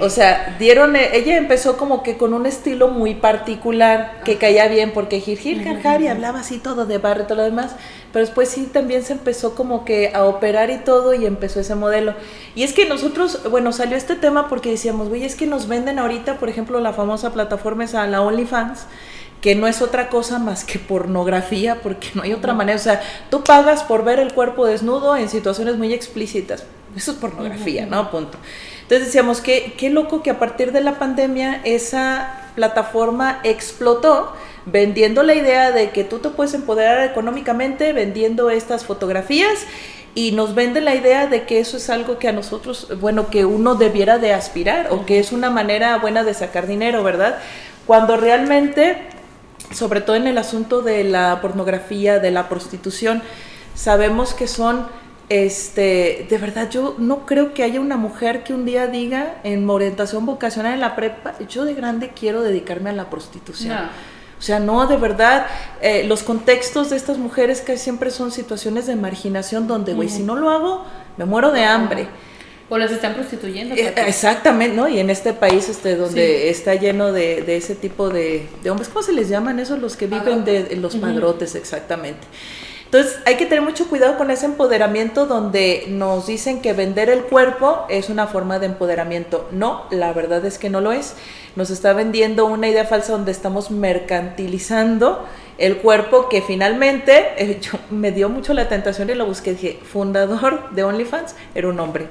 O sea, dieron, ella empezó como que con un estilo muy particular que caía bien porque Jirjir Jarjari hablaba así todo de barrio y todo lo demás, pero después sí también se empezó como que a operar y todo y empezó ese modelo. Y es que nosotros, bueno, salió este tema porque decíamos, güey, es que nos venden ahorita, por ejemplo, la famosa plataforma es a la OnlyFans que no es otra cosa más que pornografía, porque no hay otra manera. O sea, tú pagas por ver el cuerpo desnudo en situaciones muy explícitas. Eso es pornografía, ¿no? Punto. Entonces decíamos que qué loco que a partir de la pandemia esa plataforma explotó vendiendo la idea de que tú te puedes empoderar económicamente vendiendo estas fotografías y nos vende la idea de que eso es algo que a nosotros, bueno, que uno debiera de aspirar o que es una manera buena de sacar dinero, ¿verdad? Cuando realmente, sobre todo en el asunto de la pornografía, de la prostitución, sabemos que son este, de verdad, yo no creo que haya una mujer que un día diga en orientación vocacional en la prepa, yo de grande quiero dedicarme a la prostitución. O sea, no, de verdad, eh, los contextos de estas mujeres que siempre son situaciones de marginación donde, güey, si no lo hago, me muero de hambre. O las están prostituyendo. Eh, exactamente, ¿no? Y en este país este, donde está lleno de, de, ese tipo de, de, hombres, ¿cómo se les llaman esos? Los que viven de los padrotes, exactamente. Entonces hay que tener mucho cuidado con ese empoderamiento donde nos dicen que vender el cuerpo es una forma de empoderamiento. No, la verdad es que no lo es. Nos está vendiendo una idea falsa donde estamos mercantilizando el cuerpo que finalmente eh, me dio mucho la tentación y lo busqué. Dije, fundador de OnlyFans era un hombre.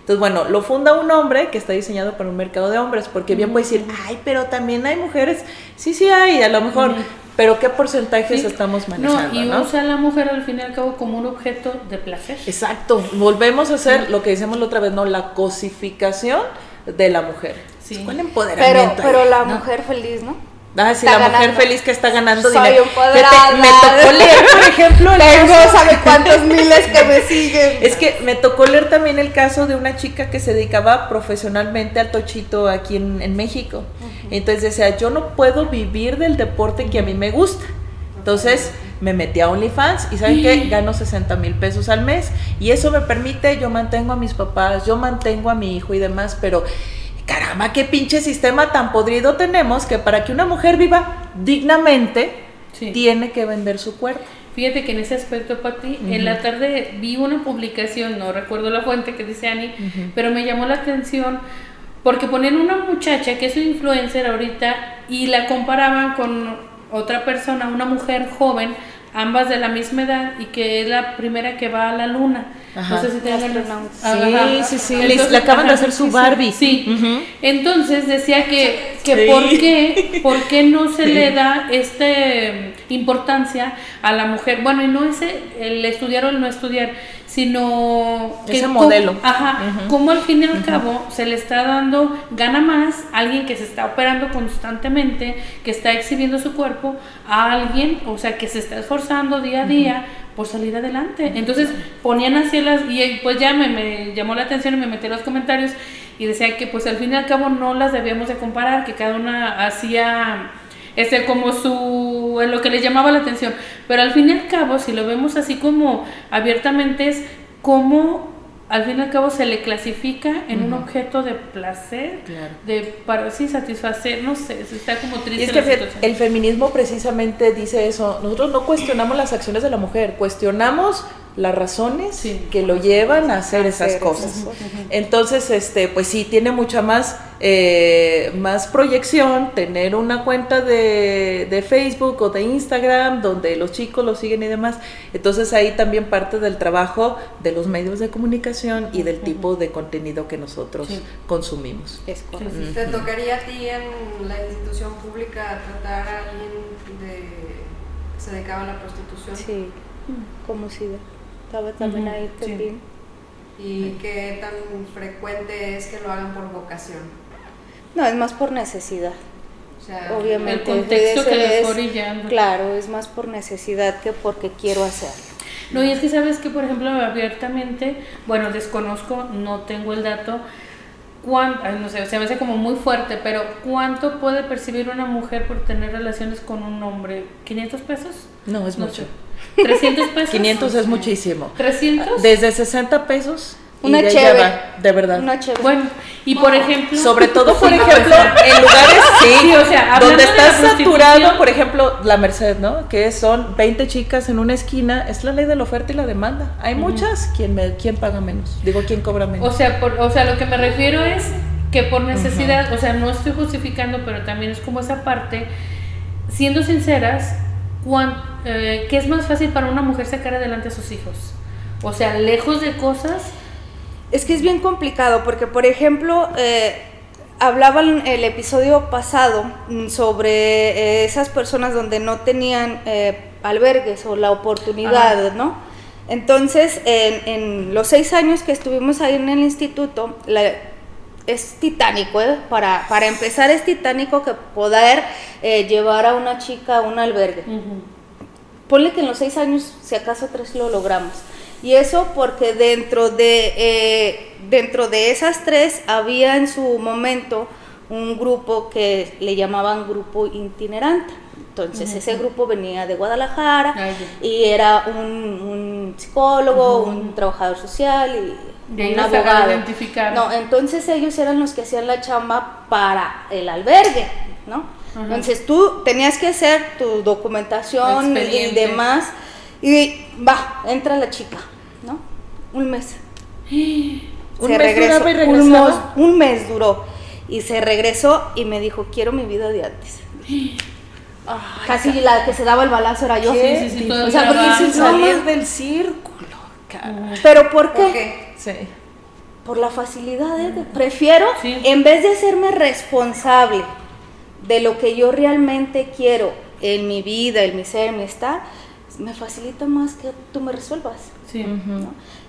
Entonces, bueno, lo funda un hombre que está diseñado para un mercado de hombres, porque bien puede decir, ay, pero también hay mujeres. Sí, sí hay, a lo mejor, pero ¿qué porcentajes estamos manejando? No, y usa a la mujer al fin y al cabo como un objeto de placer. Exacto, volvemos a hacer lo que decíamos la otra vez, ¿no? La cosificación de la mujer. Sí. ¿Cuál empoderamiento? Pero, pero la mujer feliz, ¿no? Ah, sí, la mujer feliz que está ganando Soy dinero. me tocó leer, por ejemplo, tengo sabe cuántos miles que me siguen. Es que me tocó leer también el caso de una chica que se dedicaba profesionalmente al tochito aquí en, México. Entonces decía, yo no puedo vivir del deporte que a mí me gusta. Entonces me metí a OnlyFans y ¿saben qué? Gano 60 mil pesos al mes y eso me permite, yo mantengo a mis papás, yo mantengo a mi hijo y demás, pero caramba, qué pinche sistema tan podrido tenemos que para que una mujer viva dignamente tiene que vender su cuerpo. Fíjate que en ese aspecto, Pati, en la tarde vi una publicación, no recuerdo la fuente que dice Ani, pero me llamó la atención porque ponen una muchacha que es un influencer ahorita y la comparaban con otra persona, una mujer joven, ambas de la misma edad y que es la primera que va a la luna. No sé si te Sí, sí, sí. le acaban de hacer su Barbie. Sí. Entonces decía que, que por, qué, por qué no se le da esta importancia a la mujer. Bueno, y no es el estudiar o el no estudiar, sino ese modelo. ajá, como al fin y al cabo se le está dando gana más a alguien que se está operando constantemente, que está exhibiendo su cuerpo, a alguien, o sea, que se está esforzando día a día por salir adelante. Entonces ponían así las, y pues ya me, me, llamó la atención y me metí en los comentarios y decía que pues al fin y al cabo no las debíamos de comparar, que cada una hacía este como su en lo que les llamaba la atención, pero al fin y al cabo si lo vemos así como abiertamente es como al fin y al cabo se le clasifica en un objeto de placer, de para sí satisfacer, no sé, está como triste. Y es que el feminismo precisamente dice eso, nosotros no cuestionamos las acciones de la mujer, cuestionamos las razones que lo llevan a hacer esas cosas. Entonces, este, pues sí, tiene mucha más, eh, más proyección tener una cuenta de, de, Facebook o de Instagram donde los chicos lo siguen y demás. Entonces ahí también parte del trabajo de los medios de comunicación y del tipo de contenido que nosotros consumimos. Es ¿Te tocaría a ti en la institución pública tratar a alguien de, que se dedicaba a la prostitución? Sí, como si estaba también ahí también. ¿Y qué tan frecuente es que lo hagan por vocación? No, es más por necesidad. O sea, Obviamente. El contexto que les orillando. Claro, es más por necesidad que porque quiero hacerlo. No, y es que sabes que, por ejemplo, abiertamente, bueno, desconozco, no tengo el dato, cuánto, no sé, se me hace como muy fuerte, pero ¿cuánto puede percibir una mujer por tener relaciones con un hombre? ¿500 pesos? No, es mucho. 300 pesos. 500 es muchísimo. ¿300? Desde 60 pesos. Una chévere. de verdad. Una chévere. Bueno, y por ejemplo. Sobre todo, por ejemplo, en lugares sí, o sea, donde está saturado, por ejemplo, la Merced, ¿no? Que son 20 chicas en una esquina, es la ley de la oferta y la demanda. Hay muchas, ¿quién, me, ¿quién paga menos? Digo, ¿quién cobra menos? O sea, por, o sea, lo que me refiero es que por necesidad, o sea, no estoy justificando, pero también es como esa parte siendo sinceras, eh, ¿qué es más fácil para una mujer sacar adelante a sus hijos? O sea, lejos de cosas. Es que es bien complicado porque, por ejemplo, eh, hablaba en el episodio pasado mm, sobre eh, esas personas donde no tenían albergues o la oportunidad, ¿no? Entonces, en, los seis años que estuvimos ahí en el instituto, es titánico, ¿eh? para, para, empezar es titánico que poder eh, llevar a una chica a un albergue. Ponle que en los seis años, si acaso tres lo logramos. Y eso porque dentro de, eh, dentro de esas tres había en su momento un grupo que le llamaban grupo itinerante. Entonces ese grupo venía de Guadalajara y era un, psicólogo, un trabajador social y un abogado. No, entonces ellos eran los que hacían la chamba para el albergue, ¿no? Entonces tú tenías que hacer tu documentación y demás y va, entra la chica, ¿no? Un mes. ¿Un mes regresó, y un, mes, un mes duró y se regresó y me dijo, quiero mi vida de antes. Casi la que se daba el balazo era yo. Sí, sí, sí. O sea, porque salir del círculo. Pero ¿por qué? Sí. Por la facilidad. ¿eh? Prefiero, en vez de hacerme responsable de lo que yo realmente quiero en mi vida, en mi ser, en mi estar, me facilita más que tú me resuelvas. Sí.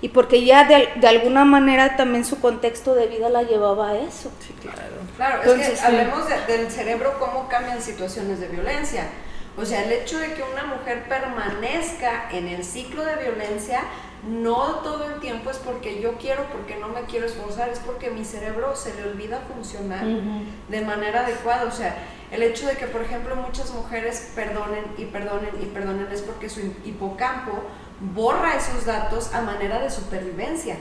Y porque ya de, de, alguna manera también su contexto de vida la llevaba a eso. Sí, claro. Claro, es que hablemos del cerebro, cómo cambian situaciones de violencia. O sea, el hecho de que una mujer permanezca en el ciclo de violencia, no todo el tiempo es porque yo quiero, porque no me quiero esforzar, es porque mi cerebro se le olvida funcionar de manera adecuada. O sea, el hecho de que, por ejemplo, muchas mujeres perdonen y perdonen y perdonen es porque su hipocampo borra esos datos a manera de supervivencia.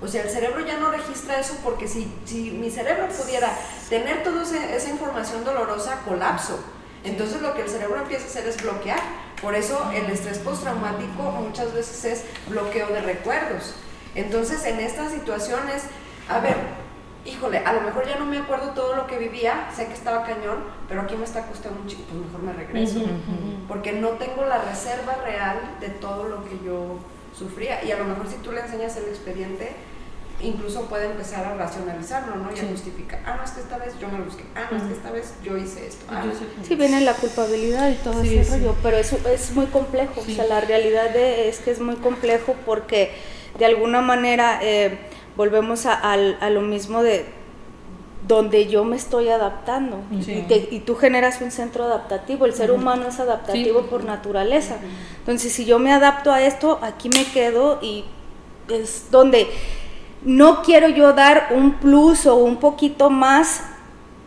O sea, el cerebro ya no registra eso porque si, si mi cerebro pudiera tener toda esa información dolorosa, colapso. Entonces lo que el cerebro empieza a hacer es bloquear. Por eso el estrés postraumático muchas veces es bloqueo de recuerdos. Entonces en estas situaciones, a ver, híjole, a lo mejor ya no me acuerdo todo lo que vivía, sé que estaba cañón, pero aquí me está costando un chico, pues mejor me regreso, porque no tengo la reserva real de todo lo que yo sufría. Y a lo mejor si tú le enseñas el expediente, incluso puede empezar a racionalizarlo, ¿no? Y a justificar, ah, no, es que esta vez yo me lo busqué, ah, no, es que esta vez yo hice esto. Ah, sí, viene la culpabilidad y todo ese rollo, pero eso es muy complejo, o sea, la realidad es que es muy complejo porque de alguna manera... Eh, volvemos a, a, lo mismo de donde yo me estoy adaptando. Y, tú generas un centro adaptativo. El ser humano es adaptativo por naturaleza. Entonces, si yo me adapto a esto, aquí me quedo y es donde no quiero yo dar un plus o un poquito más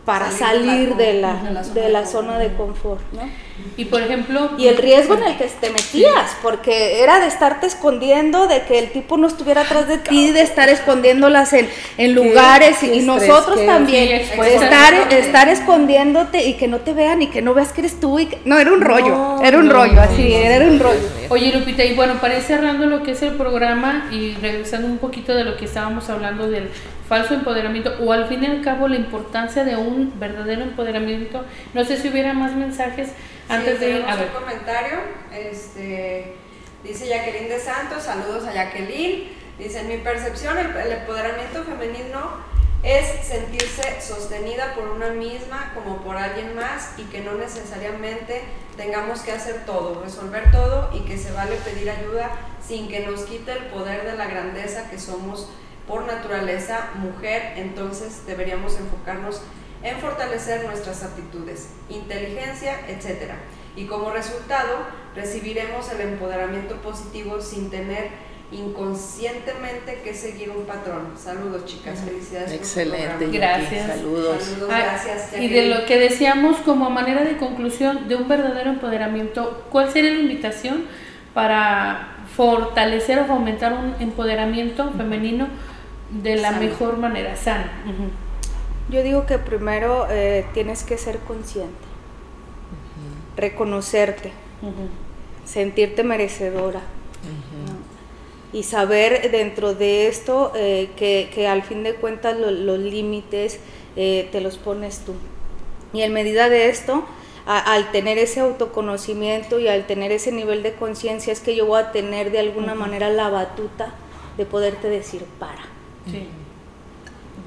para salir, de, la, de la, zona de confort, ¿no? Y por ejemplo... Y el riesgo en el que te metías, porque era de estarte escondiendo, de que el tipo no estuviera atrás de ti, de estar escondiéndolas en, en lugares y, nosotros también, estar, estar escondiéndote y que no te vean y que no veas que eres tú. Y no, era un rollo, era un rollo, así, era un rollo. Oye Lupita, y bueno, para ir cerrando lo que es el programa y regresando un poquito de lo que estábamos hablando del falso empoderamiento o al fin y al cabo la importancia de un verdadero empoderamiento. No sé si hubiera más mensajes antes de ir a ver. un comentario. Este, dice Jacqueline de Santos, saludos a Jacqueline. Dice, en mi percepción el, el empoderamiento femenino es sentirse sostenida por una misma como por alguien más y que no necesariamente tengamos que hacer todo, resolver todo y que se vale pedir ayuda sin que nos quite el poder de la grandeza que somos por naturaleza mujer, entonces deberíamos enfocarnos en fortalecer nuestras aptitudes, inteligencia, etc. Y como resultado recibiremos el empoderamiento positivo sin tener inconscientemente que seguir un patrón. Saludos chicas, felicidades. Excelente. gracias. Saludos. Saludos ah, gracias. Y de lo que decíamos como manera de conclusión de un verdadero empoderamiento, ¿cuál sería la invitación para fortalecer o fomentar un empoderamiento femenino de la mejor manera, sana. Yo digo que primero eh, tienes que ser consciente, reconocerte, sentirte merecedora y saber dentro de esto eh, que, al fin de cuentas los límites eh, te los pones tú. Y en medida de esto, al tener ese autoconocimiento y al tener ese nivel de conciencia es que yo voy a tener de alguna manera la batuta de poderte decir para.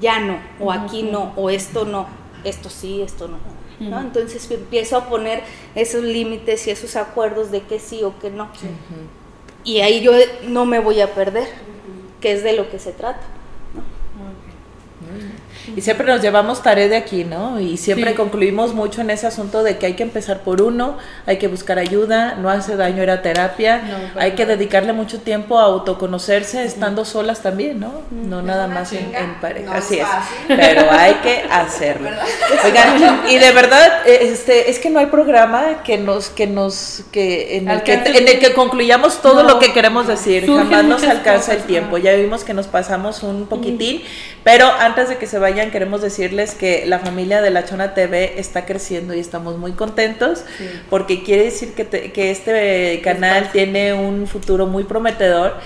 Ya no, o aquí no, o esto no, esto sí, esto no. ¿no? Entonces empiezo a poner esos límites y esos acuerdos de que sí o que no. Y ahí yo no me voy a perder, que es de lo que se trata. Y siempre nos llevamos tarea de aquí, ¿no? Y siempre concluimos mucho en ese asunto de que hay que empezar por uno, hay que buscar ayuda, no hace daño ir a terapia, hay que dedicarle mucho tiempo a autoconocerse estando solas también, ¿no? No nada más en, pareja, así es. Pero hay que hacerlo. Oigan, y de verdad, este, es que no hay programa que nos, que nos, que en el que, en el que concluyamos todo lo que queremos decir, jamás nos alcanza el tiempo. Ya vimos que nos pasamos un poquitín, pero antes de que se vayan, queremos decirles que la familia de La Chona TV está creciendo y estamos muy contentos porque quiere decir que, que este canal tiene un futuro muy prometedor,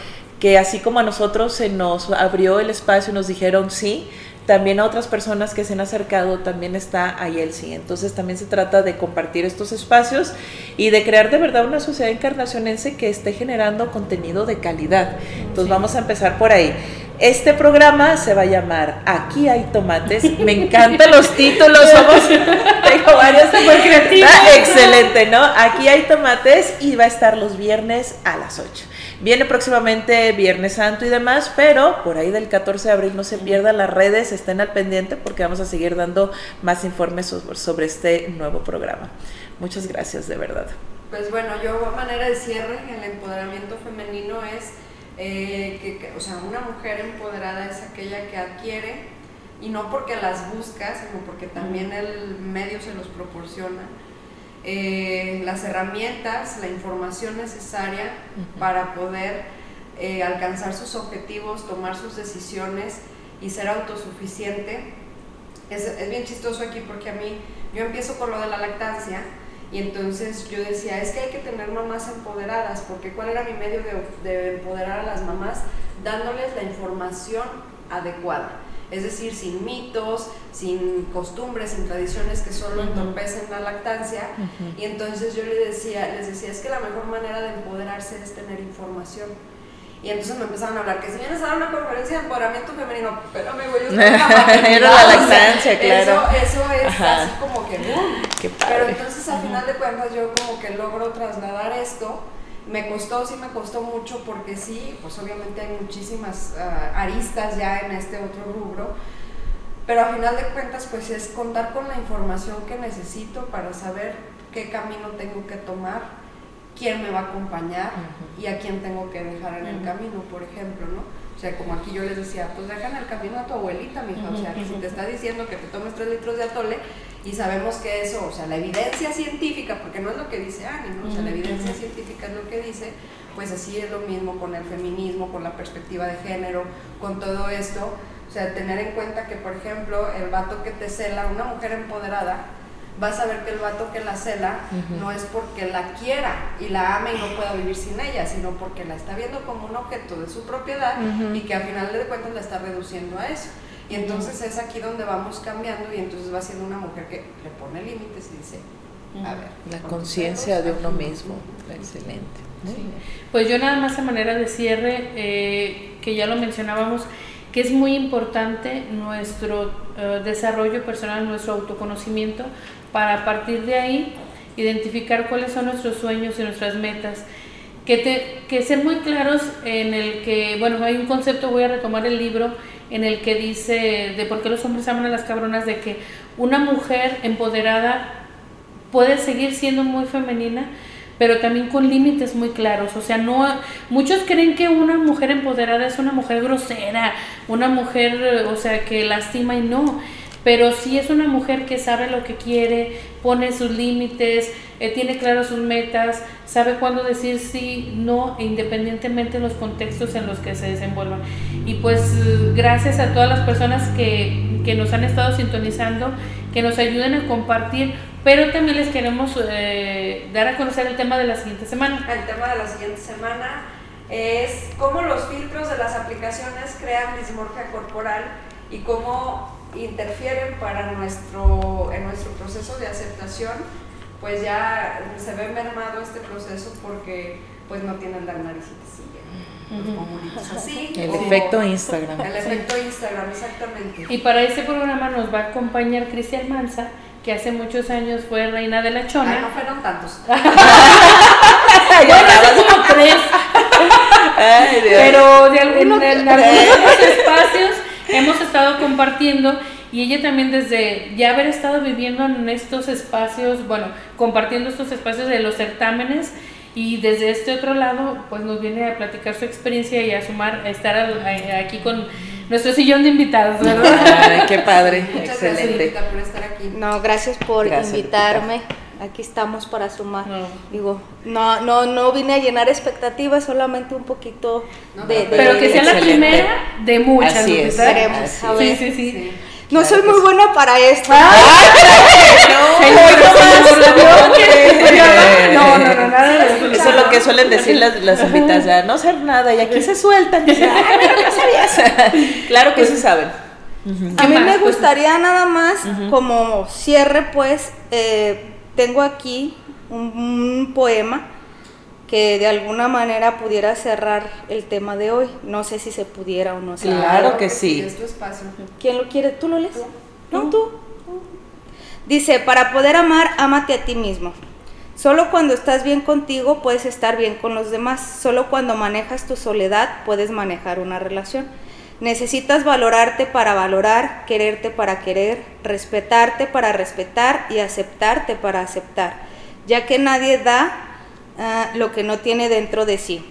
que así como a nosotros se nos abrió el espacio y nos dijeron sí, también a otras personas que se han acercado también está ahí el sí. Entonces también se trata de compartir estos espacios y de crear de verdad una sociedad encarnacionense que esté generando contenido de calidad. Entonces vamos a empezar por ahí. Este programa se va a llamar Aquí hay tomates. Me encantan los títulos, somos, tengo varios. Muy creativos. excelente, ¿no? Aquí hay tomates y va a estar los viernes a las 8. Viene próximamente Viernes Santo y demás, pero por ahí del 14 de abril no se pierdan las redes, estén al pendiente porque vamos a seguir dando más informes sobre este nuevo programa. Muchas gracias, de verdad. Pues bueno, yo manera de cierre, el empoderamiento femenino es eh, que, o sea, una mujer empoderada es aquella que adquiere, y no porque las busca, sino porque también el medio se los proporciona, eh, las herramientas, la información necesaria para poder eh, alcanzar sus objetivos, tomar sus decisiones y ser autosuficiente. Es, es bien chistoso aquí porque a mí, yo empiezo con lo de la lactancia, y entonces yo decía, es que hay que tener mamás empoderadas, porque ¿cuál era mi medio de, empoderar a las mamás? Dándoles la información adecuada. Es decir, sin mitos, sin costumbres, sin tradiciones que solo entorpecen la lactancia. Y entonces yo les decía, les decía, es que la mejor manera de empoderarse es tener información. Y entonces me empezaron a hablar que si vienes a dar una conferencia de empoderamiento femenino, pero me voy a Era la lactancia, claro. Eso, eso es así como que, Qué Pero entonces al final de cuentas yo como que logro trasladar esto. Me costó, sí me costó mucho porque sí, pues obviamente hay muchísimas ah, aristas ya en este otro rubro. Pero al final de cuentas pues es contar con la información que necesito para saber qué camino tengo que tomar quién me va a acompañar y a quién tengo que dejar en el camino, por ejemplo, ¿no? O sea, como aquí yo les decía, pues deja en el camino a tu abuelita, mija. O sea, si te está diciendo que te tomes tres litros de atole y sabemos que eso, o sea, la evidencia científica, porque no es lo que dice Ani, ¿no? O sea, la evidencia científica es lo que dice, pues así es lo mismo con el feminismo, con la perspectiva de género, con todo esto. O sea, tener en cuenta que, por ejemplo, el vato que te cela, una mujer empoderada, vas a ver que el vato que la cela no es porque la quiera y la ame y no pueda vivir sin ella, sino porque la está viendo como un objeto de su propiedad y que al final de cuentas la está reduciendo a eso. Y entonces es aquí donde vamos cambiando y entonces va siendo una mujer que le pone límites y dice, a ver. La conciencia de uno mismo, excelente. Pues yo nada más a manera de cierre, eh, que ya lo mencionábamos, que es muy importante nuestro eh, desarrollo personal, nuestro autoconocimiento, para a partir de ahí identificar cuáles son nuestros sueños y nuestras metas. Que, te, que ser muy claros en el que, bueno, hay un concepto, voy a retomar el libro, en el que dice de por qué los hombres aman a las cabronas, de que una mujer empoderada puede seguir siendo muy femenina, pero también con límites muy claros. O sea, no muchos creen que una mujer empoderada es una mujer grosera, una mujer, o sea, que lastima y no pero si es una mujer que sabe lo que quiere, pone sus límites, eh, tiene claras sus metas, sabe cuándo decir sí, no, e independientemente de los contextos en los que se desenvuelvan. Y pues gracias a todas las personas que, que nos han estado sintonizando, que nos ayuden a compartir, pero también les queremos eh, dar a conocer el tema de la siguiente semana. El tema de la siguiente semana es cómo los filtros de las aplicaciones crean dismorfia corporal y cómo interfieren para nuestro, en nuestro proceso de aceptación pues ya se ve mermado este proceso porque pues no tienen las naricitas así. El efecto Instagram. El efecto Instagram, exactamente. Y para este programa nos va a acompañar Cristian Manza, que hace muchos años fue reina de la chona. no fueron tantos. bueno, hace como tres. Pero en, algunos espacios hemos estado compartiendo y ella también desde ya haber estado viviendo en estos espacios, bueno, compartiendo estos espacios de los certámenes y desde este otro lado pues nos viene a platicar su experiencia y a sumar, a estar aquí con nuestro sillón de invitados, ¿verdad? qué padre, Muchas excelente. Gracias por estar aquí. No, gracias por invitarme. Aquí estamos para sumar. Digo, no, no, no vine a llenar expectativas, solamente un poquito de, Pero que sea la primera de muchas. Así es. sí, sí. sí. No soy muy buena para esto. no, no, no, nada de eso. es lo que suelen decir las, las invitadas, no ser nada, y aquí se sueltan. claro que sí saben. A mí me gustaría nada más, como cierre, pues, eh, tengo aquí un poema que de alguna manera pudiera cerrar el tema de hoy. No sé si se pudiera o no. Claro que sí. espacio. ¿Quién lo quiere? ¿Tú lo lees? No, tú. Dice, para poder amar, ámate a ti mismo. Solo cuando estás bien contigo puedes estar bien con los demás. Solo cuando manejas tu soledad puedes manejar una relación. Necesitas valorarte para valorar, quererte para querer, respetarte para respetar y aceptarte para aceptar, ya que nadie da Ah, lo que no tiene dentro de sí.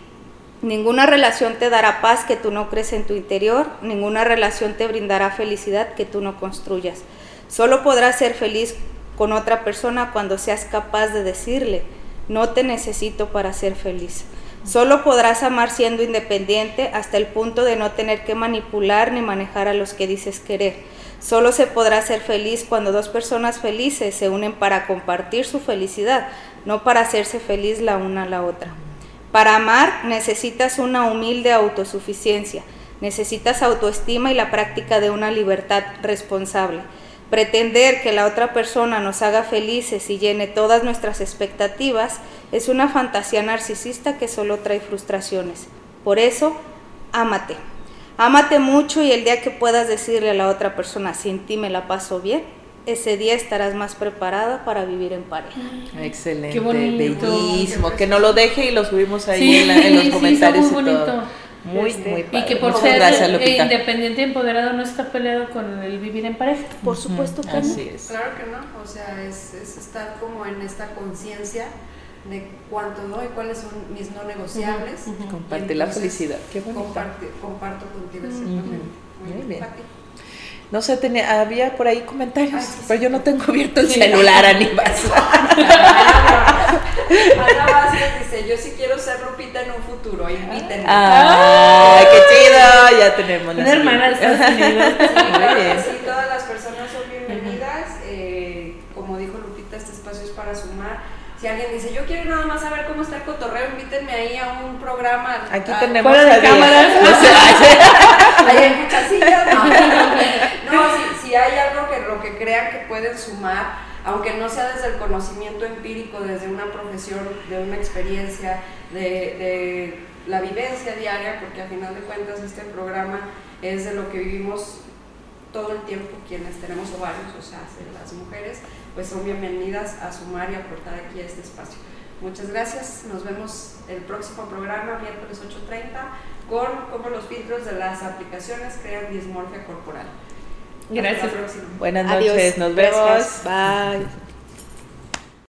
Ninguna relación te dará paz que tú no crees en tu interior, ninguna relación te brindará felicidad que tú no construyas. Solo podrás ser feliz con otra persona cuando seas capaz de decirle, no te necesito para ser feliz. Solo podrás amar siendo independiente hasta el punto de no tener que manipular ni manejar a los que dices querer. Solo se podrá ser feliz cuando dos personas felices se unen para compartir su felicidad, no para hacerse feliz la una a la otra. Para amar necesitas una humilde autosuficiencia, necesitas autoestima y la práctica de una libertad responsable. Pretender que la otra persona nos haga felices y llene todas nuestras expectativas es una fantasía narcisista que solo trae frustraciones. Por eso, ámate. Ámate mucho y el día que puedas decirle a la otra persona, sin ti me la paso bien, ese día estarás más preparada para vivir en pareja. Excelente, Qué bellísimo. Que no lo deje y lo subimos ahí en, los comentarios muy y todo. Muy, este, muy Y que por ser independiente y empoderado no está peleado con el vivir en pareja. Por supuesto que no. Claro que no. O sea, es, es estar como en esta conciencia de cuánto doy, cuáles son mis no negociables. Compartir la felicidad. Qué bonito. comparto contigo exactamente. Muy, bien. No sé, tenía, había por ahí comentarios, pero yo no tengo abierto el celular, Aníbal. Ana Vázquez dice, yo sí quiero ser Lupita en un futuro, invítenme. ¡Ay, qué chido! Ya tenemos Una hermana de Estados Unidos. Sí, todas las personas son bienvenidas. Eh, como dijo Lupita, este espacio es para sumar si alguien dice, yo quiero nada más saber cómo está el cotorreo, invítenme ahí a un programa. Aquí tenemos de cámaras. Ahí hay muchas sillas. No, si, hay algo que lo que crean que pueden sumar, aunque no sea desde el conocimiento empírico, desde una profesión, de una experiencia, de, de la vivencia diaria, porque a final de cuentas este programa es de lo que vivimos todo el tiempo quienes tenemos ovarios, o sea, las mujeres, pues son bienvenidas a sumar y aportar aquí a este espacio. Muchas gracias, nos vemos el próximo programa, miércoles 8.30, con cómo los filtros de las aplicaciones crean dismorfia corporal. Gracias. Buenas noches, nos vemos. Bye.